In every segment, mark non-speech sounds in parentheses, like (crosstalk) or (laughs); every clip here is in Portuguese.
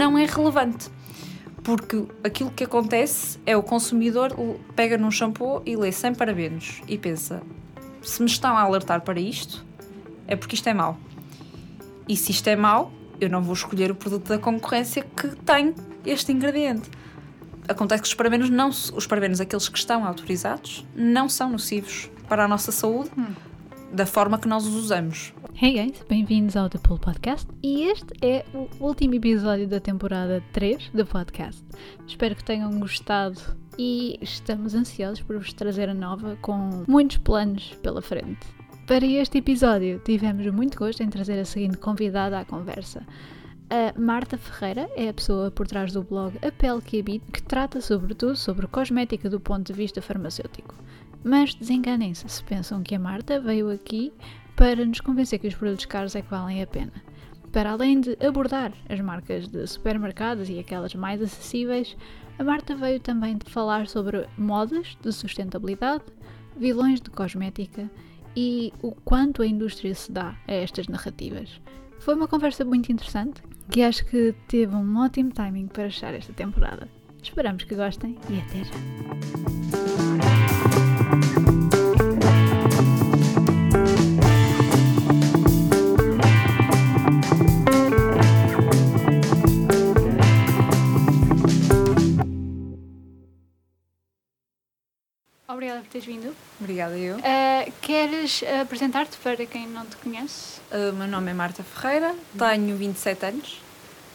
não é relevante. Porque aquilo que acontece é o consumidor pega num shampoo e lê sem parabenos e pensa: se me estão a alertar para isto, é porque isto é mau. E se isto é mau, eu não vou escolher o produto da concorrência que tem este ingrediente. Acontece que os parabenos, não, os parabenos, aqueles que estão autorizados, não são nocivos para a nossa saúde hum. Da forma que nós os usamos. Hey guys, bem-vindos ao The Pool Podcast e este é o último episódio da temporada 3 do podcast. Espero que tenham gostado e estamos ansiosos por vos trazer a nova com muitos planos pela frente. Para este episódio tivemos muito gosto em trazer a seguinte convidada à conversa. A Marta Ferreira é a pessoa por trás do blog A Pele que Habita, que trata sobretudo sobre cosmética do ponto de vista farmacêutico. Mas desenganem-se se pensam que a Marta veio aqui para nos convencer que os produtos caros é que valem a pena. Para além de abordar as marcas de supermercados e aquelas mais acessíveis, a Marta veio também de falar sobre modas de sustentabilidade, vilões de cosmética e o quanto a indústria se dá a estas narrativas. Foi uma conversa muito interessante que acho que teve um ótimo timing para achar esta temporada. Esperamos que gostem e até já! Obrigada por teres vindo. Obrigada eu. Uh, queres apresentar-te para quem não te conhece? Uh, meu nome é Marta Ferreira, tenho 27 anos,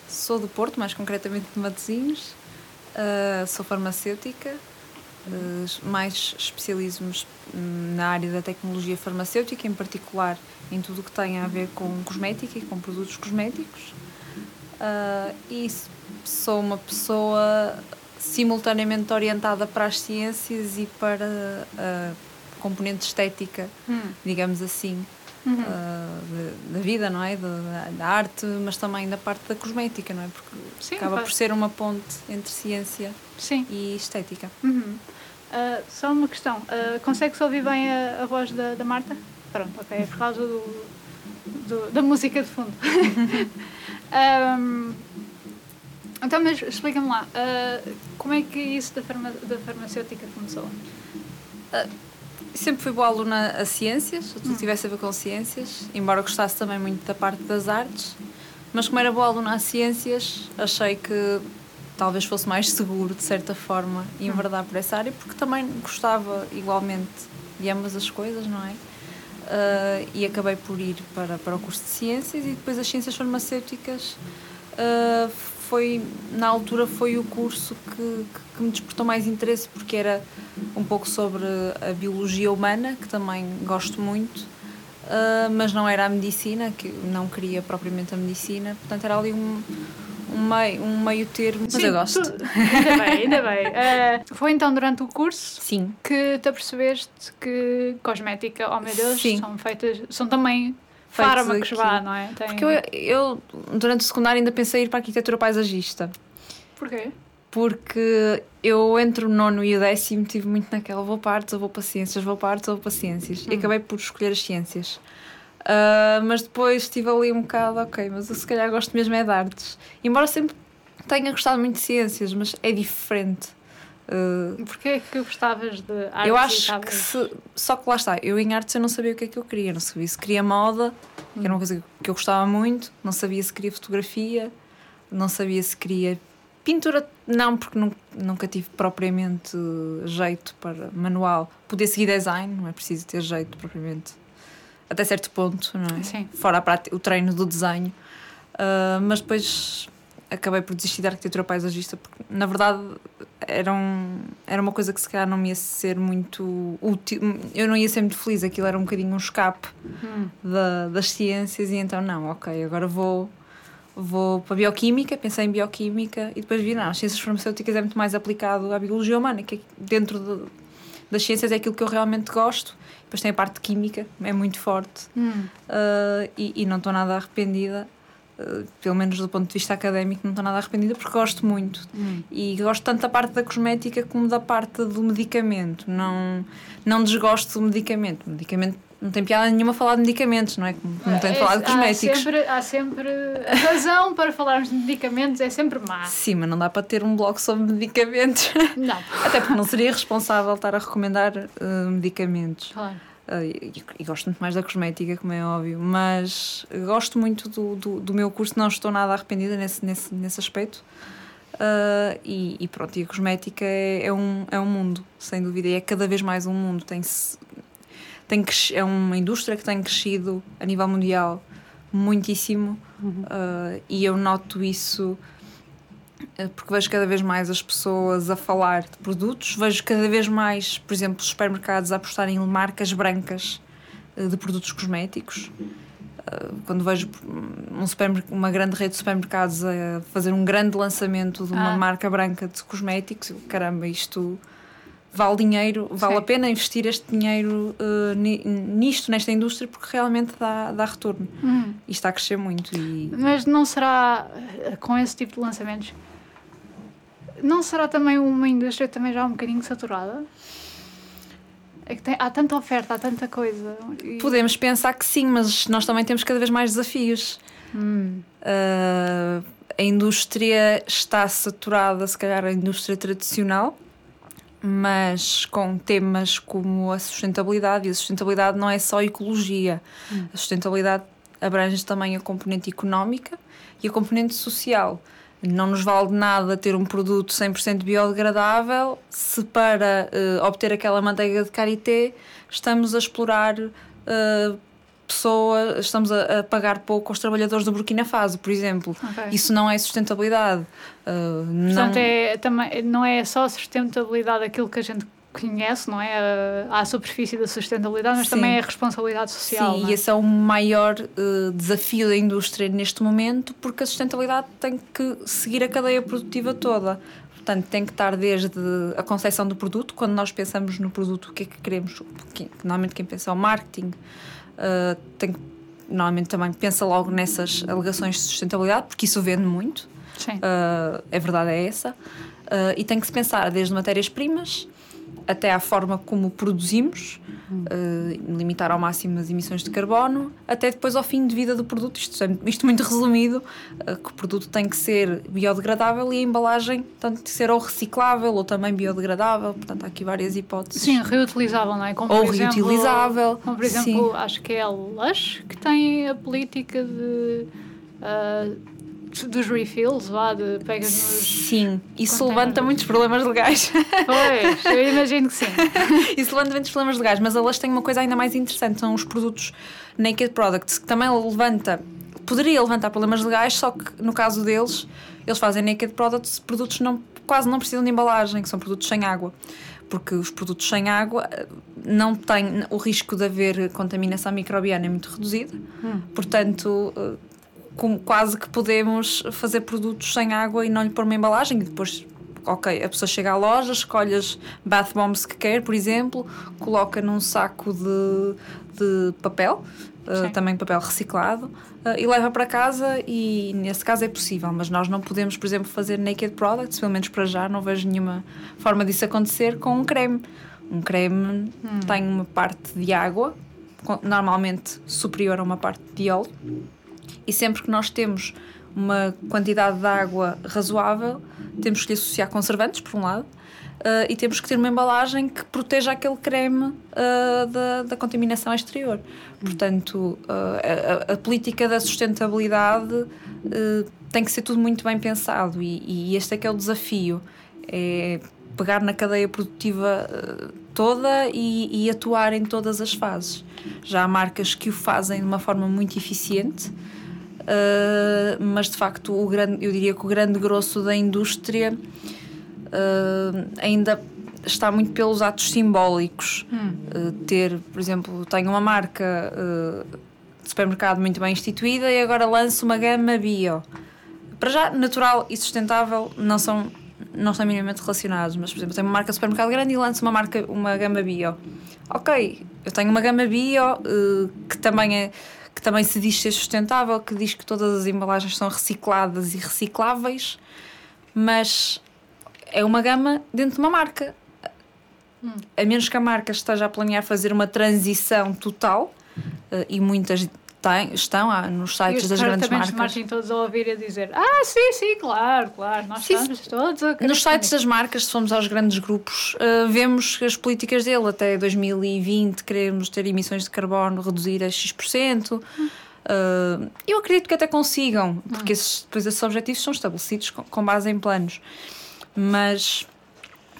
sou do Porto, mais concretamente de Matosinhos, uh, sou farmacêutica, mais especialismo na área da tecnologia farmacêutica, em particular em tudo o que tem a ver com cosmética e com produtos cosméticos. e sou uma pessoa simultaneamente orientada para as ciências e para a componente estética, hum. digamos assim, uhum. uh, da vida, não é? Da, da, arte, mas também da parte da cosmética, não é? Porque Sim, acaba por ser uma ponte entre ciência Sim. e estética. Uhum. Uh, só uma questão: uh, consegue-se ouvir bem a, a voz da, da, Marta? Pronto, ok, é por causa do, do da música de fundo. (laughs) um, Então, mas explica-me lá, uh, como é que isso da, farma, da farmacêutica começou? Sempre fui boa aluna a ciências, tudo hum. tivesse a ver com ciências, embora gostasse também muito da parte das artes, mas como era boa aluna a ciências, achei que talvez fosse mais seguro, de certa forma, hum. enverdar por essa área, porque também gostava igualmente de ambas as coisas, não é? Uh, e acabei por ir para, para o curso de ciências e depois as ciências farmacêuticas uh, foi na altura foi o curso que, que, me despertou mais interesse porque era um pouco sobre a biologia humana que também gosto muito uh, mas não era a medicina que não queria propriamente a medicina portanto era ali um um meio, um meio termo, mas Sim, eu gosto. Tu, ainda bem, ainda bem. Uh, (laughs) foi então durante o curso Sim. que te apercebeste que cosmética, oh meu Deus, Sim. são feitas, são também fármacos vá, não é? Tem... Porque eu, eu, durante o secundário, ainda pensei em ir para a arquitetura paisagista. Porquê? Porque eu entre o nono e o décimo tive muito naquela vou para artes ou vou para ciências, vou para artes ou vou para ciências. Hum. E acabei por escolher as ciências. Uh, mas depois estive ali um bocado, ok, mas eu se calhar gosto mesmo é de artes. Embora sempre tenha gostado muito de ciências, mas é diferente. Uh, Porquê é que gostavas de artes? Eu acho que se, só que lá está, eu em artes eu não sabia o que é que eu queria, não sabia se queria moda, que era uma coisa que eu gostava muito, não sabia se queria fotografia, não sabia se queria pintura, não, porque nunca, nunca tive propriamente jeito para manual. Poder seguir design, não é preciso ter jeito propriamente, até certo ponto, não é? Sim. Fora a o treino do desenho. Uh, mas depois acabei por desistir da arquitetura paisagista porque, na verdade, era, um, era uma coisa que se calhar não me ia ser muito útil. Eu não ia ser muito feliz, aquilo era um bocadinho um escape hum. da, das ciências, e então, não, ok, agora vou. Vou para a bioquímica, pensei em bioquímica e depois vi, não, as ciências farmacêuticas é muito mais aplicado à biologia humana, que é dentro de, das ciências é aquilo que eu realmente gosto. Depois tem a parte de química, é muito forte hum. uh, e, e não estou nada arrependida. Uh, pelo menos do ponto de vista académico, não estou nada arrependida porque gosto muito. Hum. E gosto tanto da parte da cosmética como da parte do medicamento. Não, não desgosto do medicamento. O medicamento não tem piada nenhuma falar de medicamentos, não é? Não tem de falar de É, cosméticos. Há sempre, há sempre a razão para falarmos de medicamentos, é sempre má. Sim, mas não dá para ter um blog sobre medicamentos. Não, (laughs) Até porque não seria responsável estar a recomendar uh, medicamentos. claro. Uh, e, e gosto muito mais da cosmética, como é óbvio, mas gosto muito do, do, do meu curso, não estou nada arrependida nesse, nesse, nesse aspecto. Uh, e, e pronto, e a cosmética é, é, um, é um mundo, sem dúvida, e é cada vez mais um mundo. Tem tem cres- é uma indústria que tem crescido a nível mundial muitíssimo uh, e eu noto isso uh, porque vejo cada vez mais as pessoas a falar de produtos, vejo cada vez mais, por exemplo, os supermercados a apostarem em marcas brancas uh, de produtos cosméticos. Quando vejo um supermer- uma grande rede de supermercados a fazer um grande lançamento de uma Ah. marca branca de cosméticos, eu, caramba, isto vale dinheiro, vale Sim. a pena investir este dinheiro uh, ni- nisto, nesta indústria, porque realmente dá, dá retorno. Hum. E está a crescer muito. E Mas não será, eh, com esse tipo de lançamentos, não será também uma indústria também já um bocadinho saturada? É que tem- há tanta oferta, há tanta coisa. e- podemos pensar que sim, mas nós também temos cada vez mais desafios. Hum. Uh, a indústria está saturada, se calhar a indústria tradicional, mas com temas como a sustentabilidade, e a sustentabilidade não é só ecologia, a sustentabilidade abrange também a componente económica e a componente social. Não nos vale de nada ter um produto 100% biodegradável se para eh, obter aquela manteiga de karité estamos a explorar eh, pessoas, estamos a, a pagar pouco aos trabalhadores do Burkina Faso, por exemplo. Ok. Isso não é sustentabilidade. Uh, não... Portanto, é, também, não é só sustentabilidade aquilo que a gente conhece, não é? À superfície da sustentabilidade, mas Sim. também é a responsabilidade social. Sim, não e é? esse é o maior uh, desafio da indústria neste momento, porque a sustentabilidade tem que seguir a cadeia produtiva toda. Portanto, tem que estar desde a concepção do produto, quando nós pensamos no produto, o que é que queremos, que- normalmente quem pensa é o marketing, uh, tem normalmente também pensa logo nessas alegações de sustentabilidade, porque isso vende muito. Sim. Uh, a verdade é essa. Uh, e tem que se pensar desde matérias-primas até à forma como produzimos, uh, limitar ao máximo as emissões de carbono, até depois ao fim de vida do produto. Isto, é- isto muito resumido, uh, que o produto tem que ser biodegradável e a embalagem tem que ser ou reciclável ou também biodegradável. Portanto, há aqui várias hipóteses. Sim, reutilizável, não é? Como, Ou exemplo- reutilizável, Como, por exemplo, acho que é a Lush que tem a política de. ah, dos refills, vá, de pegas nos. Sim, isso levanta muitos problemas legais. Pois, eu imagino que sim. (laughs) Isso levanta muitos problemas legais, mas elas têm uma coisa ainda mais interessante: são os produtos Naked Products, que também levanta, poderia levantar problemas legais, só que no caso deles, eles fazem Naked Products, produtos não, quase não precisam de embalagem, que são produtos sem água. Porque os produtos sem água eh, não têm o risco de haver contaminação microbiana é muito reduzido, portanto. Como quase que podemos fazer produtos sem água e não lhe pôr uma embalagem. E depois ok, a pessoa chega à loja, escolhe as bath bombs que quer, por exemplo, coloca num saco de, de papel, uh, também papel reciclado, uh, e leva para casa e nesse caso é possível, mas nós não podemos, por exemplo, fazer naked products, pelo menos para já não vejo nenhuma forma disso acontecer com um creme. Um creme tem uma parte de água, normalmente superior a uma parte de óleo, e sempre que nós temos uma quantidade de água razoável, temos que lhe associar conservantes, por um lado, eh, e temos que ter uma embalagem que proteja aquele creme eh, da, da contaminação exterior. Portanto, eh, a, a- política da sustentabilidade tem que ser tudo muito bem pensado, e, e este é que é o desafio: é pegar na cadeia produtiva toda e, e atuar em todas as fases. Já há marcas que o fazem de uma forma muito eficiente. Uh, mas de facto o grande, eu diria que o grande grosso da indústria uh, ainda está muito pelos atos simbólicos. Uh, ter, por exemplo, tenho uma marca de supermercado muito bem instituída e agora lanço uma gama bio. Para já, natural e sustentável não são, não estão minimamente relacionados, mas por exemplo, tenho uma marca de supermercado grande e lanço uma marca, uma gama bio. Ok, eu tenho uma gama bio que também é que também se diz ser sustentável, que diz que todas as embalagens são recicladas e recicláveis, mas é uma gama dentro de uma marca. a menos que a marca esteja a planear fazer uma transição total, uh, e muitas têm, estão ah, nos sites das grandes marcas. marketing todos a ouvir e a dizer ah, sim, sim, claro, claro, nós sim, estamos todos a Nos sites das marcas, se formos aos grandes grupos, uh, vemos as políticas dele até 2020 queremos ter emissões de carbono reduzir a X%. Hum. Uh, eu acredito que até consigam, porque hum. esses, depois esses objetivos são estabelecidos com, com base em planos. Mas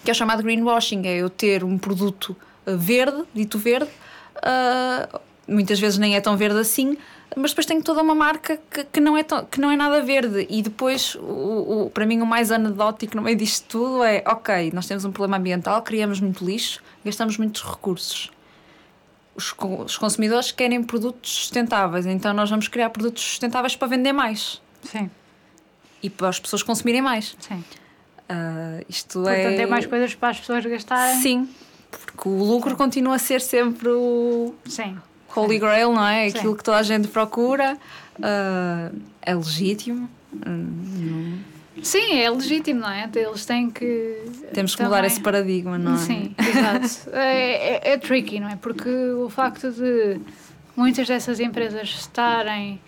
que é o chamado greenwashing, é eu ter um produto verde, dito verde, uh, muitas vezes nem é tão verde assim, mas depois tenho toda uma marca que, que, não, é tão, que não é nada verde. E depois, o, o, para mim, o mais anedótico no meio disto tudo é: ok, nós temos um problema ambiental, criamos muito lixo, gastamos muitos recursos. Os, os consumidores querem produtos sustentáveis, então nós vamos criar produtos sustentáveis para vender mais. Sim. E para as pessoas consumirem mais. Sim. Uh, isto Portanto, é. tem mais coisas para as pessoas gastarem. Sim, porque o lucro Sim. continua a ser sempre o. Sim Holy Grail, não é? Aquilo Sim. que toda a gente procura. Uh, é legítimo. Uh, Sim, é legítimo, não é? Eles têm que. Temos que também... mudar esse paradigma, não é? Sim, exato. é, é, é tricky, não é? Porque o facto de muitas dessas empresas estarem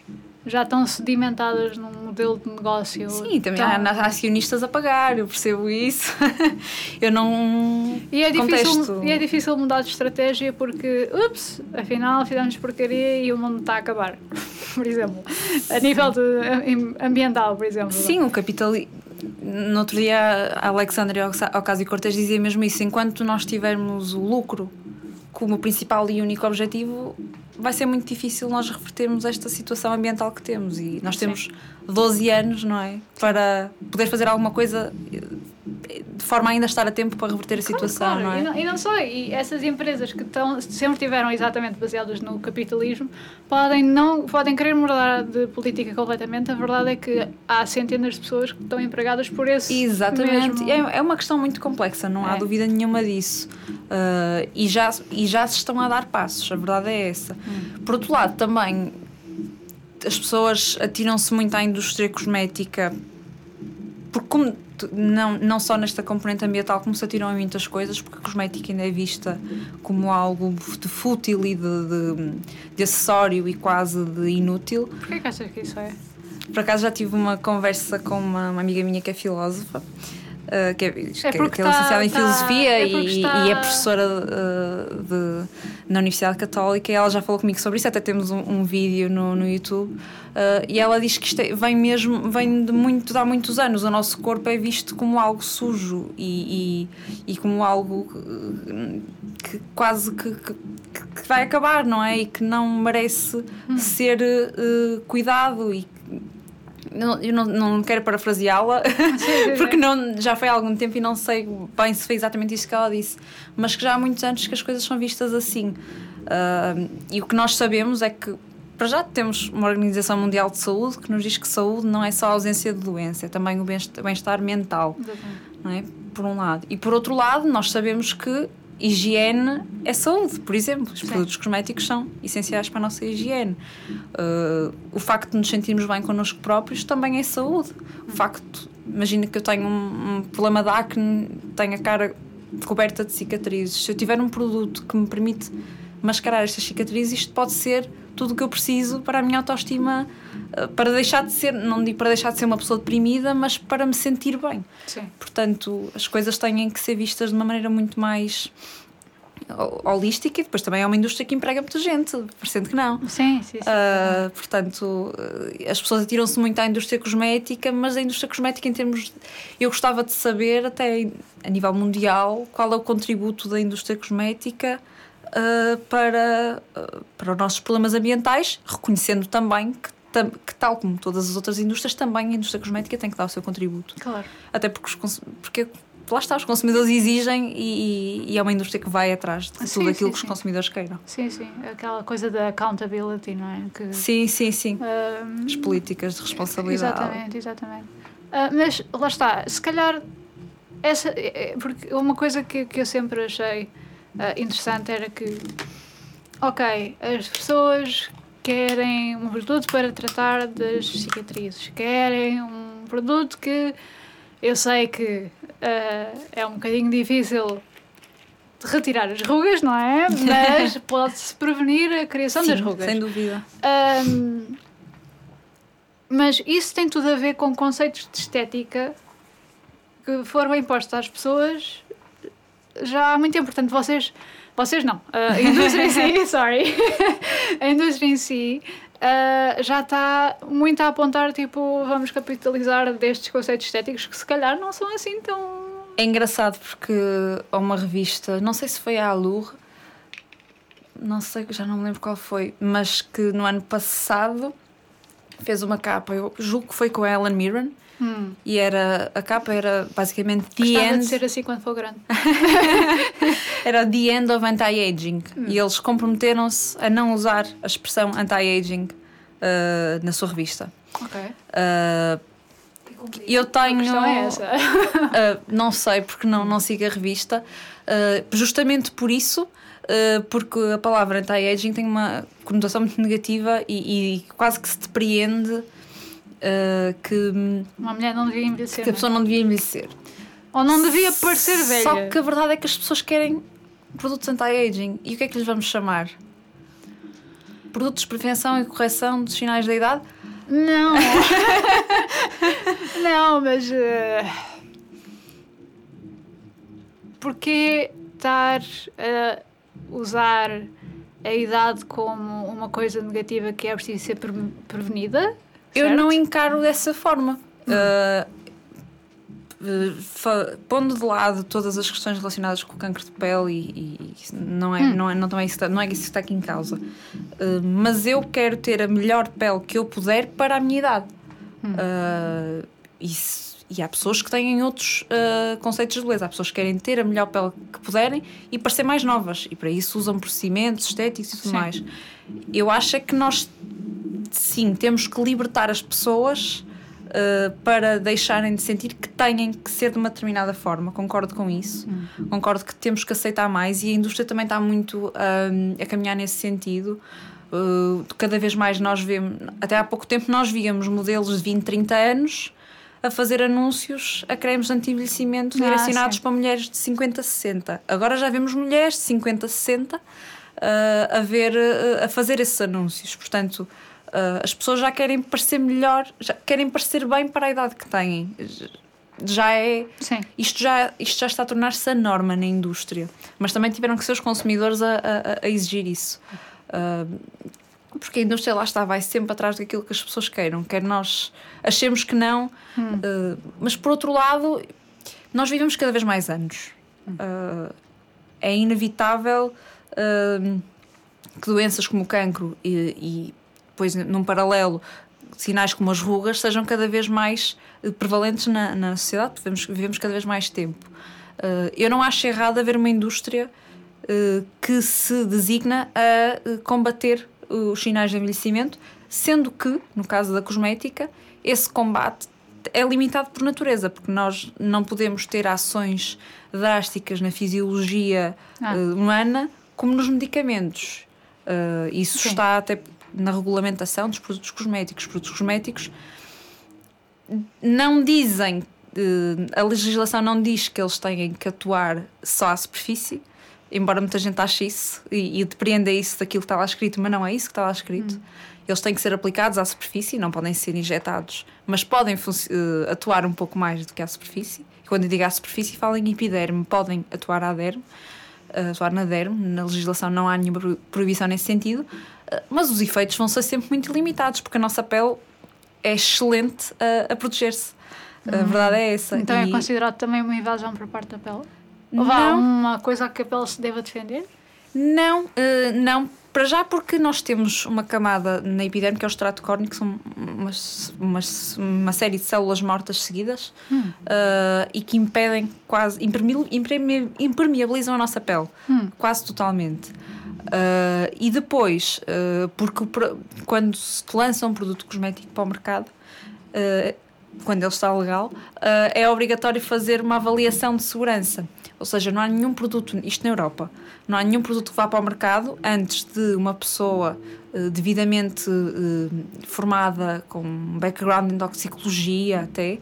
já estão sedimentadas num modelo de negócio. Sim, também tão... há acionistas a pagar, eu percebo isso. (laughs) eu não. E é, difícil, e é difícil mudar de estratégia porque, ups, afinal fizemos porcaria e o mundo está a acabar. (laughs) por exemplo. A nível de, ambiental, por exemplo. Sim, o capitalismo. No outro dia, a Alexandre Ocasio-Cortez dizia mesmo isso: enquanto nós tivermos o lucro como principal e único objetivo, vai ser muito difícil nós revertermos esta situação ambiental que temos. E nós temos Sim. 12 anos, não é? Para poder fazer alguma coisa de forma a ainda estar a tempo para reverter a situação, claro, não é? E não, e não, só, e essas empresas que estão, sempre tiveram exatamente baseadas no capitalismo podem, não, podem querer mudar de política completamente. A verdade é que há centenas de pessoas que estão empregadas por esse. Exatamente, mesmo... é, é uma questão muito complexa, não há é. dúvida nenhuma disso. Uh, e, já, e já se estão a dar passos, a verdade é essa. Hum. Por outro lado, também as pessoas atiram-se muito à indústria cosmética porque como não, não só nesta componente ambiental, como se atiram em muitas coisas, porque a cosmética ainda é vista como algo de fútil e de, de, de acessório e quase de inútil. Porquê que achas que isso é? Por acaso já tive uma conversa com uma, uma amiga minha que é filósofa Uh, que, é, é que, que é licenciada em tá, Filosofia é e, e, é professora uh, de, na Universidade Católica e ela já falou comigo sobre isso, até temos um, um vídeo no, no YouTube uh, e ela diz que isto é, vem mesmo, vem de, muito, de há muitos anos, o nosso corpo é visto como algo sujo e, e, e como algo que, que quase que, que, vai acabar, não é? E que não merece hum. ser cuidado e não, eu não, não quero parafraseá-la, (laughs) porque não, já foi há algum tempo e não sei bem se foi exatamente isso que ela disse, mas que já há muitos anos que as coisas são vistas assim. Uh, e o que nós sabemos é que, para já, temos uma Organização Mundial de Saúde que nos diz que saúde não é só a ausência de doença, é também o bem-estar mental, não é? Por um lado. E por outro lado, nós sabemos que higiene é saúde, por exemplo. Os Sim. produtos cosméticos são essenciais para a nossa higiene. Uh, o facto de nos sentirmos bem connosco próprios também é saúde. O facto, imagina que eu tenho um, um problema de acne, tenho a cara coberta de cicatrizes. Se eu tiver um produto que me permite mascarar estas cicatrizes, isto pode ser tudo o que eu preciso para a minha autoestima, uh, para deixar de ser, não digo para deixar de ser uma pessoa deprimida, mas para me sentir bem. Sim. Portanto, as coisas têm que ser vistas de uma maneira muito mais holística e depois também é uma indústria que emprega muita gente, parecendo que não. Sim, sim, sim. Uh, portanto, as pessoas atiram-se muito à indústria cosmética, mas a indústria cosmética, em termos. De, eu gostava de saber, até a nível mundial, qual é o contributo da indústria cosmética uh, para, uh, para os nossos problemas ambientais, reconhecendo também que que tal como todas as outras indústrias, também a indústria cosmética tem que dar o seu contributo. Claro. Até porque, os, porque lá está, os consumidores exigem e, e, é uma indústria que vai atrás de tudo sim, aquilo sim, que os sim. consumidores queiram. Sim, sim, aquela coisa da accountability, não é? Que, sim, sim, sim. Um, As políticas de responsabilidade. Exatamente, exatamente. Uh, mas lá está, se calhar, essa, é, é, porque uma coisa que, que eu sempre achei interessante era que, ok, as pessoas querem um produto para tratar das cicatrizes, querem um produto que eu sei que uh, é um bocadinho difícil retirar as rugas, não é? Mas (laughs) pode-se prevenir a criação Sim, das rugas. sem dúvida. Um, mas isso tem tudo a ver com conceitos de estética que foram impostos às pessoas já há muito tempo. Portanto, vocês, vocês não, a indústria em si, (laughs) sorry, a indústria em si uh, já está muito a apontar, tipo, vamos capitalizar destes conceitos estéticos que se calhar não são assim tão. É engraçado porque há uma revista, não sei se foi a Allure, não sei, já não me lembro qual foi, mas que no ano passado fez uma capa, eu julgo que foi com a Ellen Mirren, Hum. e era, a capa era basicamente The Gostava End, de ser assim quando for grande. (laughs) era The End of Anti-Aging, e eles comprometeram-se a não usar a expressão anti-aging uh, na sua revista. Ok. Uh, eu A tenho. questão é essa. Uh, não sei, porque não, não sigo a revista. Uh, justamente por isso, uh, porque a palavra anti-aging tem uma conotação muito negativa e, e quase que se depreende uh, que, Uma mulher não devia envelhecer. que a é? pessoa não devia envelhecer. Ou não devia parecer velha. Só que a verdade é que as pessoas querem produtos anti-aging. E o que é que lhes vamos chamar? Produtos de prevenção e correção dos sinais da idade? Não. (laughs) não, mas. eh, Porquê estar a usar a idade como uma coisa negativa que é preciso ser pre- Eu não encaro dessa forma. Uh, uh, pondo de lado todas as questões relacionadas com o cancro de pele e, e isso não é, não é, não, é isso, que está- não é isso que está aqui em causa. Uh, mas eu quero ter a melhor pele que eu puder para a minha idade. Uh, isso- e há pessoas que têm outros uh, conceitos de beleza. Há pessoas que querem ter a melhor pele que puderem e parecer mais novas. E para isso usam procedimentos estéticos e tudo Sim. mais. Eu acho é que nós sim, temos que libertar as pessoas uh, para deixarem de sentir que têm que ser de uma determinada forma. Concordo com isso. Concordo que temos que aceitar mais e a indústria também está muito um, a caminhar nesse sentido. Uh, cada vez mais nós vemos, até há pouco tempo nós víamos modelos de 20, 30 anos a fazer anúncios a cremes de anti-envelhecimento Ah, direcionados sim. para mulheres de 50, 60. Agora já vemos mulheres de 50, 60 uh, a, ver, uh, a fazer esses anúncios. Portanto, uh, as pessoas já querem parecer melhor, já querem parecer bem para a idade que têm. Já é. Sim. Isto já, isto já está a tornar-se a norma na indústria. Mas também tiveram que ser os consumidores a, a- a exigir isso. Porque a indústria lá está, vai sempre atrás daquilo que as pessoas queiram. Quer nós achemos que não, uh, mas por outro lado, nós vivemos cada vez mais anos. Uh, é inevitável uh, que doenças como o cancro e, e depois, num paralelo, sinais como as rugas sejam cada vez mais prevalentes na, na sociedade, porque vivemos, vivemos cada vez mais tempo. Eu não acho errado haver uma indústria que se designa a combater os sinais de envelhecimento, sendo que, no caso da cosmética, esse combate é limitado por natureza, porque nós não podemos ter ações drásticas na fisiologia Ah. uh, humana como nos medicamentos. Uh, isso Sim. está até na regulamentação dos produtos cosméticos. Os produtos cosméticos não dizem, eh, a legislação não diz que eles têm que atuar só à superfície, embora muita gente ache isso e, e depreenda isso daquilo que está lá escrito, mas não é isso que está lá escrito. Eles têm que ser aplicados à superfície, não podem ser injetados, mas podem eh, atuar um pouco mais do que à superfície. E quando eu digo à superfície, falo em epiderme, podem atuar à derme, eh, atuar na derme, na legislação não há nenhuma pro- proibição nesse sentido, eh, mas os efeitos vão ser sempre muito limitados, porque a nossa pele é excelente a, a proteger-se. A verdade é essa. Então é E- considerado também uma invasão por parte da pele? Ou Não. uma coisa a que a pele se deva defender? Não, eh, não. Para já porque nós temos uma camada na epiderme que é o extrato córneo, que são umas, umas- uma série de células mortas seguidas Hum. eh, e que impedem quase, imperme- imperme- impermeabilizam a nossa pele, Hum. quase totalmente. Eh, e depois, porque quando se lança um produto cosmético para o mercado, quando ele está legal, é obrigatório fazer uma avaliação de segurança. Ou seja, não há nenhum produto, isto na Europa, não há nenhum produto que vá para o mercado antes de uma pessoa eh, devidamente eh, formada, com um background em toxicologia até,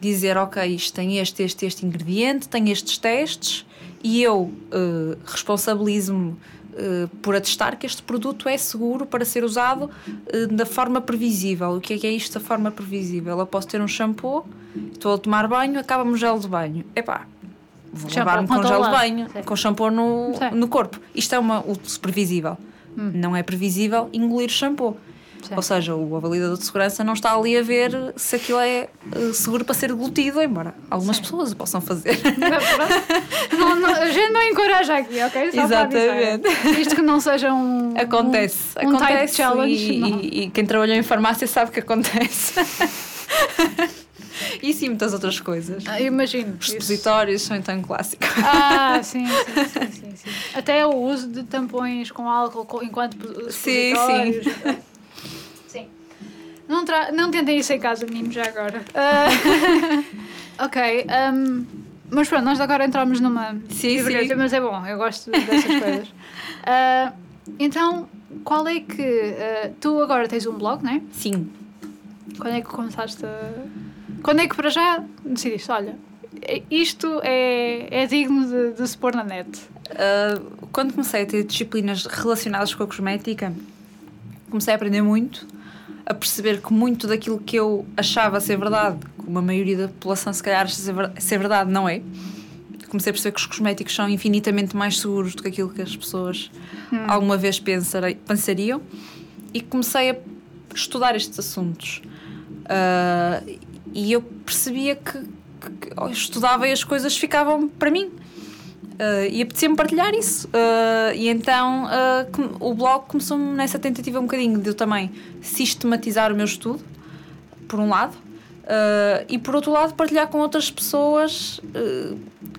dizer, ok, isto tem este, este, este ingrediente, tem estes testes e eu uh, responsabilizo-me uh, por atestar que este produto é seguro para ser usado uh, da forma previsível. O que é que é isto da forma previsível? Eu posso ter um shampoo, estou a tomar banho, acaba-me o gel de banho. Epá, vou lavar-me com gel de banho, Sim. com shampoo no, no corpo. Isto é uma uso previsível. Hum. Não é previsível engolir shampoo. Sim. Ou seja, o avaliador de segurança não está ali a ver se aquilo é uh, seguro para ser glutido, embora algumas Sim. pessoas o possam fazer. (laughs) não, não, a gente não encoraja aqui, ok? Só Exatamente. Isto que não seja um. Acontece. Um, um acontece challenge. E, e, e, quem trabalhou em farmácia sabe que acontece. (laughs) E sim, muitas outras coisas. Ah, imagino. Os supositórios são então um clássico. Ah, (laughs) sim, sim, sim, sim, sim. Até o uso de tampões com álcool enquanto supositórios. Sim, sim. sim. Não, tra... não tentem isso em casa, meninos, já agora. Uh, (laughs) ok. Um, mas pronto, nós agora entramos numa. Sim, sim. Mas é bom, eu gosto dessas coisas. Uh, então, qual é que. Uh, tu agora tens um blog, não é? Sim. Quando é que começaste a quando é que para já decidiste, olha, isto é, é digno de, de se pôr na net? Uh, quando comecei a ter disciplinas relacionadas com a cosmética, comecei a aprender muito, a perceber que muito daquilo que eu achava ser verdade, como a maioria da população se calhar acha ser verdade, não é. Comecei a perceber que os cosméticos são infinitamente mais seguros do que aquilo que as pessoas hum. alguma vez pensariam e comecei a estudar estes assuntos. Uh, e eu percebia que, que, que estudava e as coisas ficavam para mim. Uh, e apetecia-me partilhar isso. Uh, e então uh, o blog começou nessa tentativa um bocadinho de eu também sistematizar o meu estudo, por um lado, e por outro lado partilhar com outras pessoas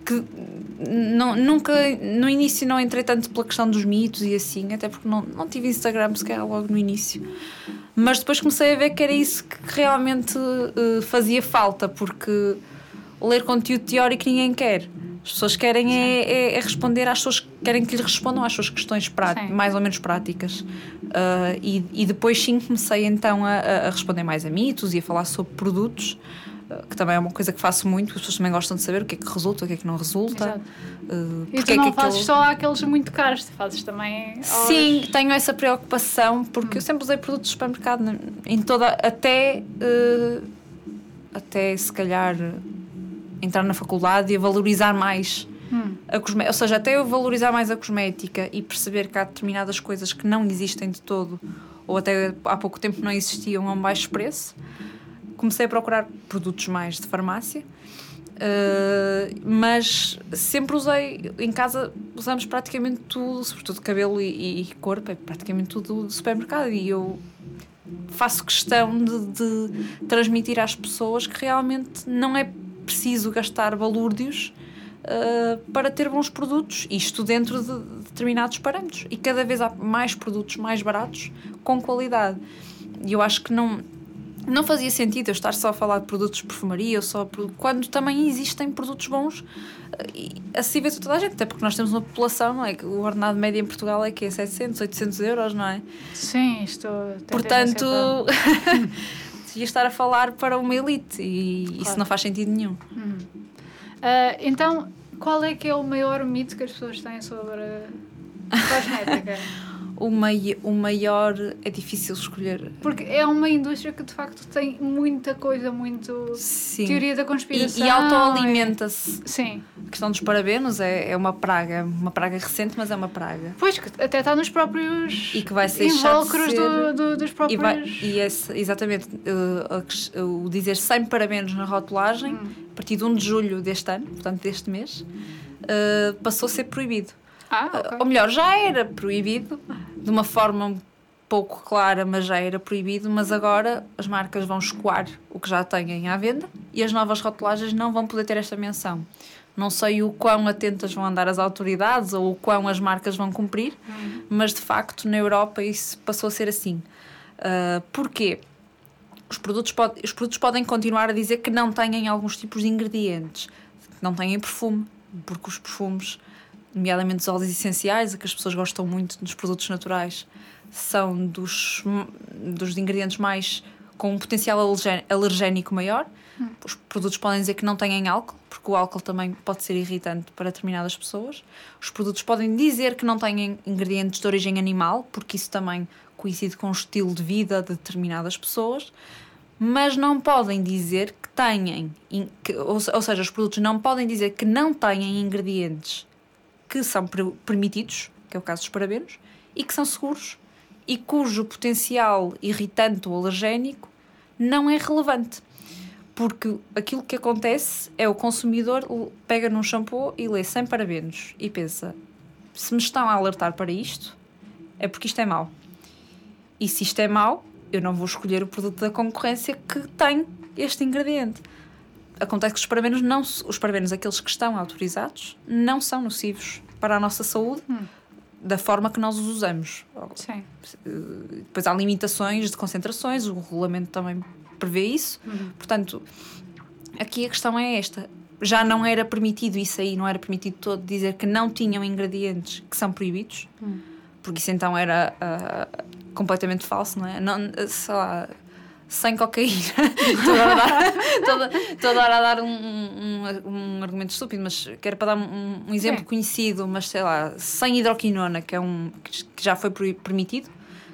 que não, nunca, no início não entrei tanto pela questão dos mitos e assim, até porque não, não tive Instagram sequer logo no início. Mas depois comecei a ver que era isso que realmente uh, fazia falta, porque ler conteúdo teórico ninguém quer. As pessoas querem é, é, é, responder às pessoas que querem que lhes respondam às suas questões mais ou menos práticas. Uh, e, e depois sim comecei então a, a, responder mais a mitos e a falar sobre produtos que também é uma coisa que faço muito, as pessoas também gostam de saber o que é que resulta, o que é que não resulta. Uh, e tu é não que fazes aquilo... só aqueles muito caros, tu fazes também. Sim, tenho essa preocupação porque hum. eu sempre usei produtos de supermercado em toda. até. Uh, até se calhar entrar na faculdade e a valorizar mais hum. a cosmética. Ou seja, até eu valorizar mais a cosmética e perceber que há determinadas coisas que não existem de todo ou até há pouco tempo não existiam a um baixo preço comecei a procurar produtos mais de farmácia. Uh, mas sempre usei em casa usamos praticamente tudo, sobretudo cabelo e, e corpo, é praticamente tudo do supermercado e eu faço questão de, de, transmitir às pessoas que realmente não é preciso gastar balúrdios uh, para ter bons produtos, isto dentro de determinados parâmetros. E cada vez há mais produtos mais baratos com qualidade. E eu acho que não não fazia sentido eu estar só a falar de produtos de perfumaria ou só quando também existem produtos bons eh, acessíveis a toda a gente, até porque nós temos uma população, não é? O ordenado médio em Portugal é que é 700, 800 euros, não é? Sim, isto Portanto, (laughs) ia estar a falar para uma elite e claro. isso não faz sentido nenhum. Uhum. Uh, então, qual é que é o maior mito que as pessoas têm sobre cosmética? (laughs) o, mai, o maior é difícil escolher. Porque é uma indústria que de facto tem muita coisa, muito Sim. teoria da conspiração. E, e autoalimenta-se. É... Sim. A questão dos parabenos é, é uma praga, uma praga recente, mas é uma praga. Pois, que até está nos próprios e que vai ser invólucros ser... do, do, dos próprios. E, vai, e esse, exatamente, uh, o dizer sem parabenos na rotulagem, hum. a partir de 1 de julho deste ano, portanto deste mês, uh, passou a ser proibido. Ah, okay. Ou melhor, já era proibido, de uma forma um pouco clara, mas já era proibido. Mas agora as marcas vão escoar o que já têm à venda e as novas rotulagens não vão poder ter esta menção. Não sei o quão atentas vão andar as autoridades ou o quão as marcas vão cumprir, uhum. mas de facto na Europa isso passou a ser assim. Uh, porquê? Os produtos, pod os produtos podem continuar a dizer que não têm alguns tipos de ingredientes, que não têm perfume, porque os perfumes nomeadamente os óleos essenciais, a que as pessoas gostam muito dos produtos naturais, são dos, dos ingredientes mais com um potencial alergénico maior. Hum. Os produtos podem dizer que não têm álcool, porque porque o álcool também pode ser irritante para determinadas pessoas. Os produtos podem dizer que não têm ingredientes de origem animal, porque isso também coincide com o estilo de vida de determinadas pessoas, mas não podem dizer que têm, que, ou, ou seja, os produtos não podem dizer que não têm ingredientes que são permitidos, que é o caso dos parabenos, e que são seguros e cujo potencial irritante ou alergénico não é relevante. Porque aquilo que acontece é o consumidor pega num shampoo e lê sem parabenos e pensa: se me estão a alertar para isto, é porque isto é mau. E se isto é mau, eu não vou escolher o produto da concorrência que tem este ingrediente. Acontece que os parabenos, não, os parabenos, aqueles que estão autorizados, não são nocivos para a nossa saúde. Hum da forma que nós os usamos. Sim. Depois há limitações de concentrações, o regulamento também prevê isso. Uhum. Portanto, aqui a questão é esta. Já não era permitido isso aí, não era permitido todo dizer que não tinham ingredientes que são proibidos, uhum. porque isso então era uh, completamente falso, não é? Não, sei lá, sem cocaína. (laughs) estou, a dar, (laughs) a dar um, um, um, argumento estúpido, mas quero para dar um, um exemplo Sim. conhecido, mas sei lá, sem hidroquinona, que é um que já foi permitido,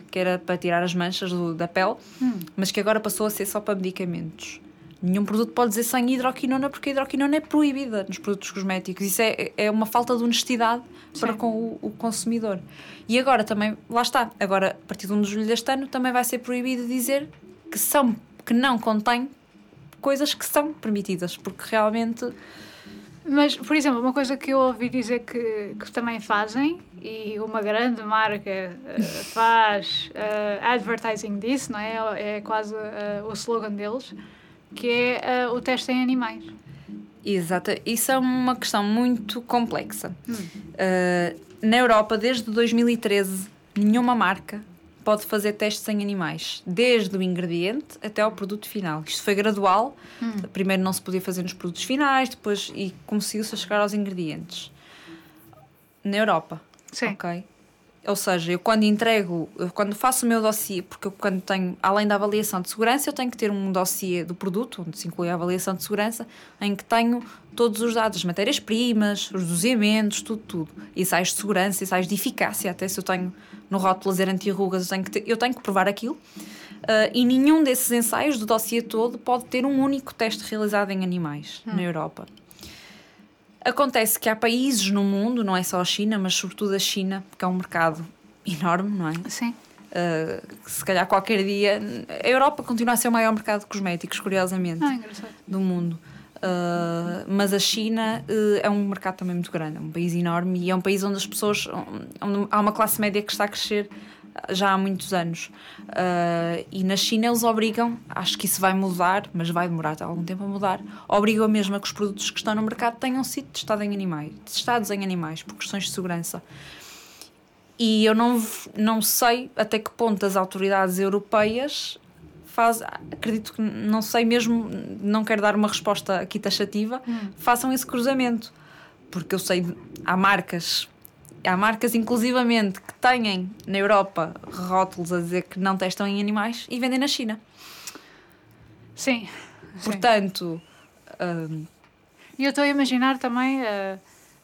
que era para tirar as manchas do, da pele, hum. mas que agora passou a ser só para medicamentos. Nenhum produto pode dizer sem hidroquinona, porque a hidroquinona é proibida nos produtos cosméticos. Isso é, é uma falta de honestidade Sim. para com o, o, consumidor. E agora também, lá está, agora a partir de 1 de julho deste ano também vai ser proibido dizer que, são, que não contém coisas que são permitidas, porque realmente. Mas, por exemplo, uma coisa que eu ouvi dizer que, que também fazem, e uma grande marca uh, (laughs) faz uh, advertising disso, não é? É quase uh, o slogan deles, que é o teste em animais. Exato, isso é uma questão muito complexa. Hum. na Europa, desde 2013, nenhuma marca pode fazer testes em animais, desde o ingrediente até ao produto final. Isto foi gradual. Hum. Primeiro não se podia fazer nos produtos finais, depois e conseguiu-se chegar aos ingredientes. Na Europa. Sim. Ok. Ou seja, eu quando entrego, eu quando faço o meu dossiê, porque eu quando tenho, além da avaliação de segurança, eu tenho que ter um dossiê do produto, onde se inclui a avaliação de segurança, em que tenho todos os dados, as matérias-primas, os doseamentos, tudo, tudo. Ensaios de segurança, ensaios de eficácia, até se eu tenho no rótulo laser anti-rugas, eu, tenho que ter, eu tenho que provar aquilo. Uh, e nenhum desses ensaios do dossiê todo pode ter um único teste realizado em animais hum. na Europa. Acontece que há países no mundo, não é só a China, mas sobretudo a China, que é um mercado enorme, não é? Sim. Uh, se calhar qualquer dia. A Europa continua a ser o maior mercado de cosméticos, curiosamente, ah, do mundo. Uh, mas a China uh, é um mercado também muito grande, é um país enorme e é um país onde as pessoas. onde há uma classe média que está a crescer já há muitos anos. Uh, e na China eles obrigam, acho que isso vai mudar, mas vai demorar algum tempo a mudar, obrigam mesmo a que os produtos que estão no mercado tenham sido testados em animais, testados em animais por questões de segurança. E eu não, não sei até que ponto as autoridades europeias faz, acredito que não sei mesmo, não quero dar uma resposta aqui taxativa, hum. façam esse cruzamento. Porque eu sei, há marcas há marcas, inclusivamente, que têm na Europa rótulos a dizer que não testam em animais e vendem na China. Sim. Portanto. Hum, e eu estou a imaginar também, uh,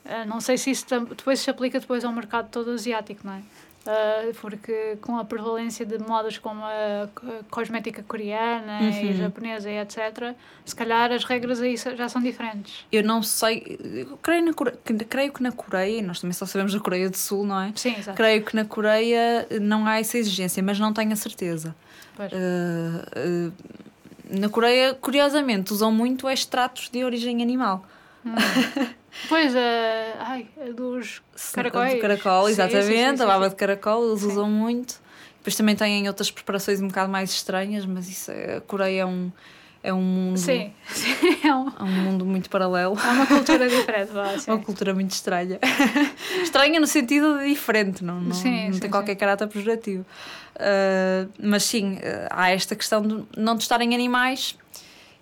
uh, não sei se isso depois se aplica depois ao mercado todo asiático, não é? Uh, porque com a prevalência de modas como a cosmética coreana uhum. e japonesa e etc., se calhar as regras aí já são diferentes. Eu não sei, eu creio, na, creio que na Coreia, nós também só sabemos da Coreia do Sul, não é? Sim, exato. Creio que na Coreia não há essa exigência, mas não tenho a certeza. Uh, uh, na Coreia, curiosamente, usam muito extratos de origem animal. Hum. Pois, é, ai, dos caracóis. De caracol, exatamente, sim, sim, sim, a baba de caracol, eles usam muito. Depois também têm outras preparações um bocado mais estranhas, mas isso é, a Coreia é um, é um mundo. Sim, é um, é um mundo muito paralelo. É uma cultura diferente, é uma cultura muito estranha. (laughs) estranha no sentido de diferente, não, não, sim, não sim, tem qualquer caráter pejorativo. Uh, mas sim, uh, há esta questão de não testarem animais.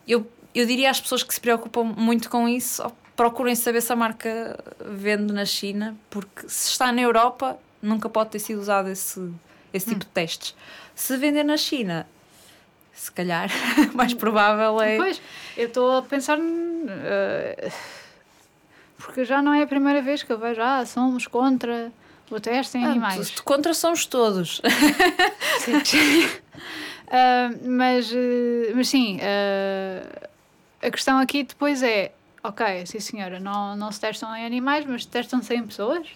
Eu, eu diria às pessoas que se preocupam muito com isso, procurem saber se a marca vende na China, porque se está na Europa, nunca pode ter sido usado esse, esse tipo hum. de testes. Se vender na China, se calhar, (laughs) mais provável é. Pois, eu estou a pensar. Uh, porque já não é a primeira vez que eu vejo, ah, somos contra o teste em ah, animais. Contra somos todos. Sim. uh, (laughs) mas, uh, mas sim, a questão aqui depois é: ok, sim senhora, não, não se testam em animais, mas testam-se em pessoas?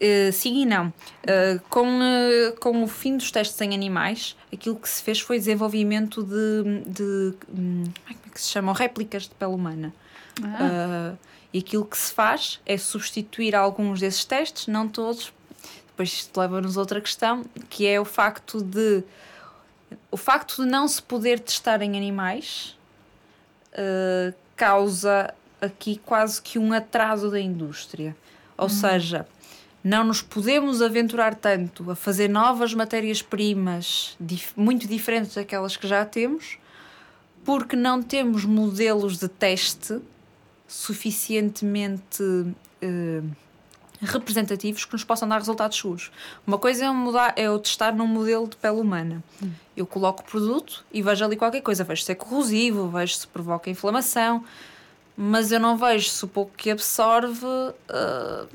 Uh, sim e não. Uh, com, uh, com o fim dos testes em animais, aquilo que se fez foi desenvolvimento de, de um, como é que se chamam? Réplicas de pele humana. Ah. e aquilo que se faz é substituir alguns desses testes, não todos. Depois isto leva-nos a outra questão, que é o facto de o facto de não se poder testar em animais causa aqui quase que um atraso da indústria. Ou hum. seja, não nos podemos aventurar tanto a fazer novas matérias-primas dif muito diferentes daquelas que já temos, porque não temos modelos de teste suficientemente uh, representativos que nos possam dar resultados seguros. Uma coisa é, mudar, é eu testar num modelo de pele humana. Hum. Eu coloco o produto e vejo ali qualquer coisa, vejo se é corrosivo, vejo se provoca inflamação, mas eu não vejo se o pouco que absorve. Uh,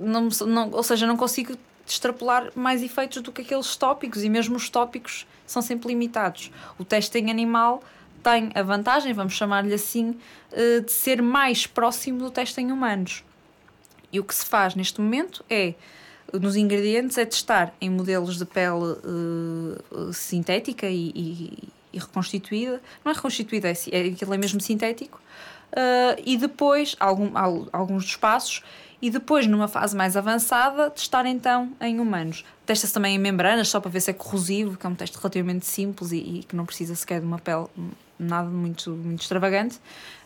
não, não, ou seja, não consigo extrapolar mais efeitos do que aqueles tópicos e mesmo os tópicos são sempre limitados. O teste em animal tem a vantagem, vamos chamar-lhe assim, eh, de ser mais próximo do teste em humanos. E o que se faz neste momento é, nos ingredientes, é testar em modelos de pele uh, sintética e, e, e, reconstituída. Não é reconstituída, é, é, aquilo é mesmo sintético. Uh, e depois, algum, alguns dos passos, e depois, numa fase mais avançada, testar então em humanos. Testa-se também em membranas, só para ver se é corrosivo, que é um teste relativamente simples e, e que não precisa sequer de uma pele nada muito, muito extravagante.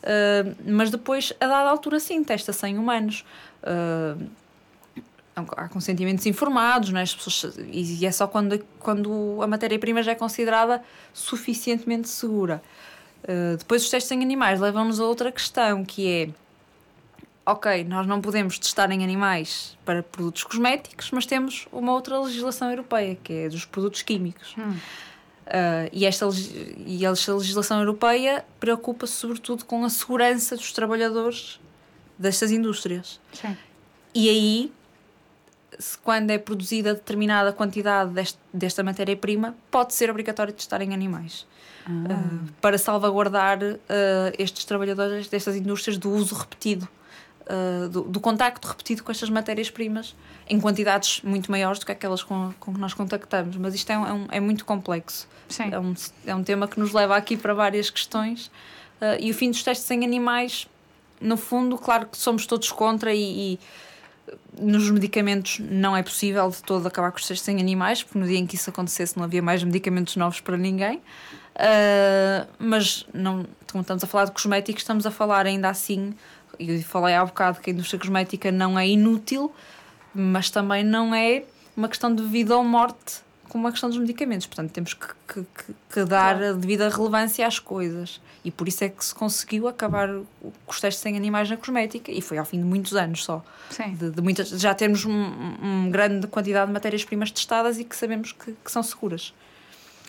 Uh, mas depois, a dada altura, sim, testa-se em humanos. Uh, há consentimentos informados, não é? As pessoas, e é só quando, quando a matéria-prima já é considerada suficientemente segura. Uh, depois, os testes em animais levam-nos a outra questão, que é ok, nós não podemos testar em animais para produtos cosméticos, mas temos uma outra legislação europeia, que é dos produtos químicos. Hum. Uh, e, esta, e esta legislação europeia preocupa-se sobretudo com a segurança dos trabalhadores destas indústrias. Sim. E aí, quando é produzida determinada quantidade deste, desta matéria-prima, pode ser obrigatório testar em animais. Ah. Uh, para salvaguardar uh, estes trabalhadores destas indústrias do uso repetido uh, do, do, contacto repetido com estas matérias-primas em quantidades muito maiores do que aquelas com, com que nós contactamos. Mas isto é, um, é muito complexo. Sim. É, um, é um tema que nos leva aqui para várias questões. Uh, e o fim dos testes em animais, no fundo, claro que somos todos contra e, e nos medicamentos não é possível de todo acabar com os testes em animais, porque no dia em que isso acontecesse não havia mais medicamentos novos para ninguém. Uh, mas não, como estamos a falar de cosméticos, estamos a falar ainda assim eu falei há bocado que a indústria cosmética não é inútil, mas também não é uma questão de vida ou morte como a questão dos medicamentos. Portanto, temos que, que, que dar claro. a devida relevância às coisas. E por isso é que se conseguiu acabar com os testes sem animais na cosmética e foi ao fim de muitos anos só. Sim. De, de muitas, já temos uma um grande quantidade de matérias-primas testadas e que sabemos que, que, são seguras.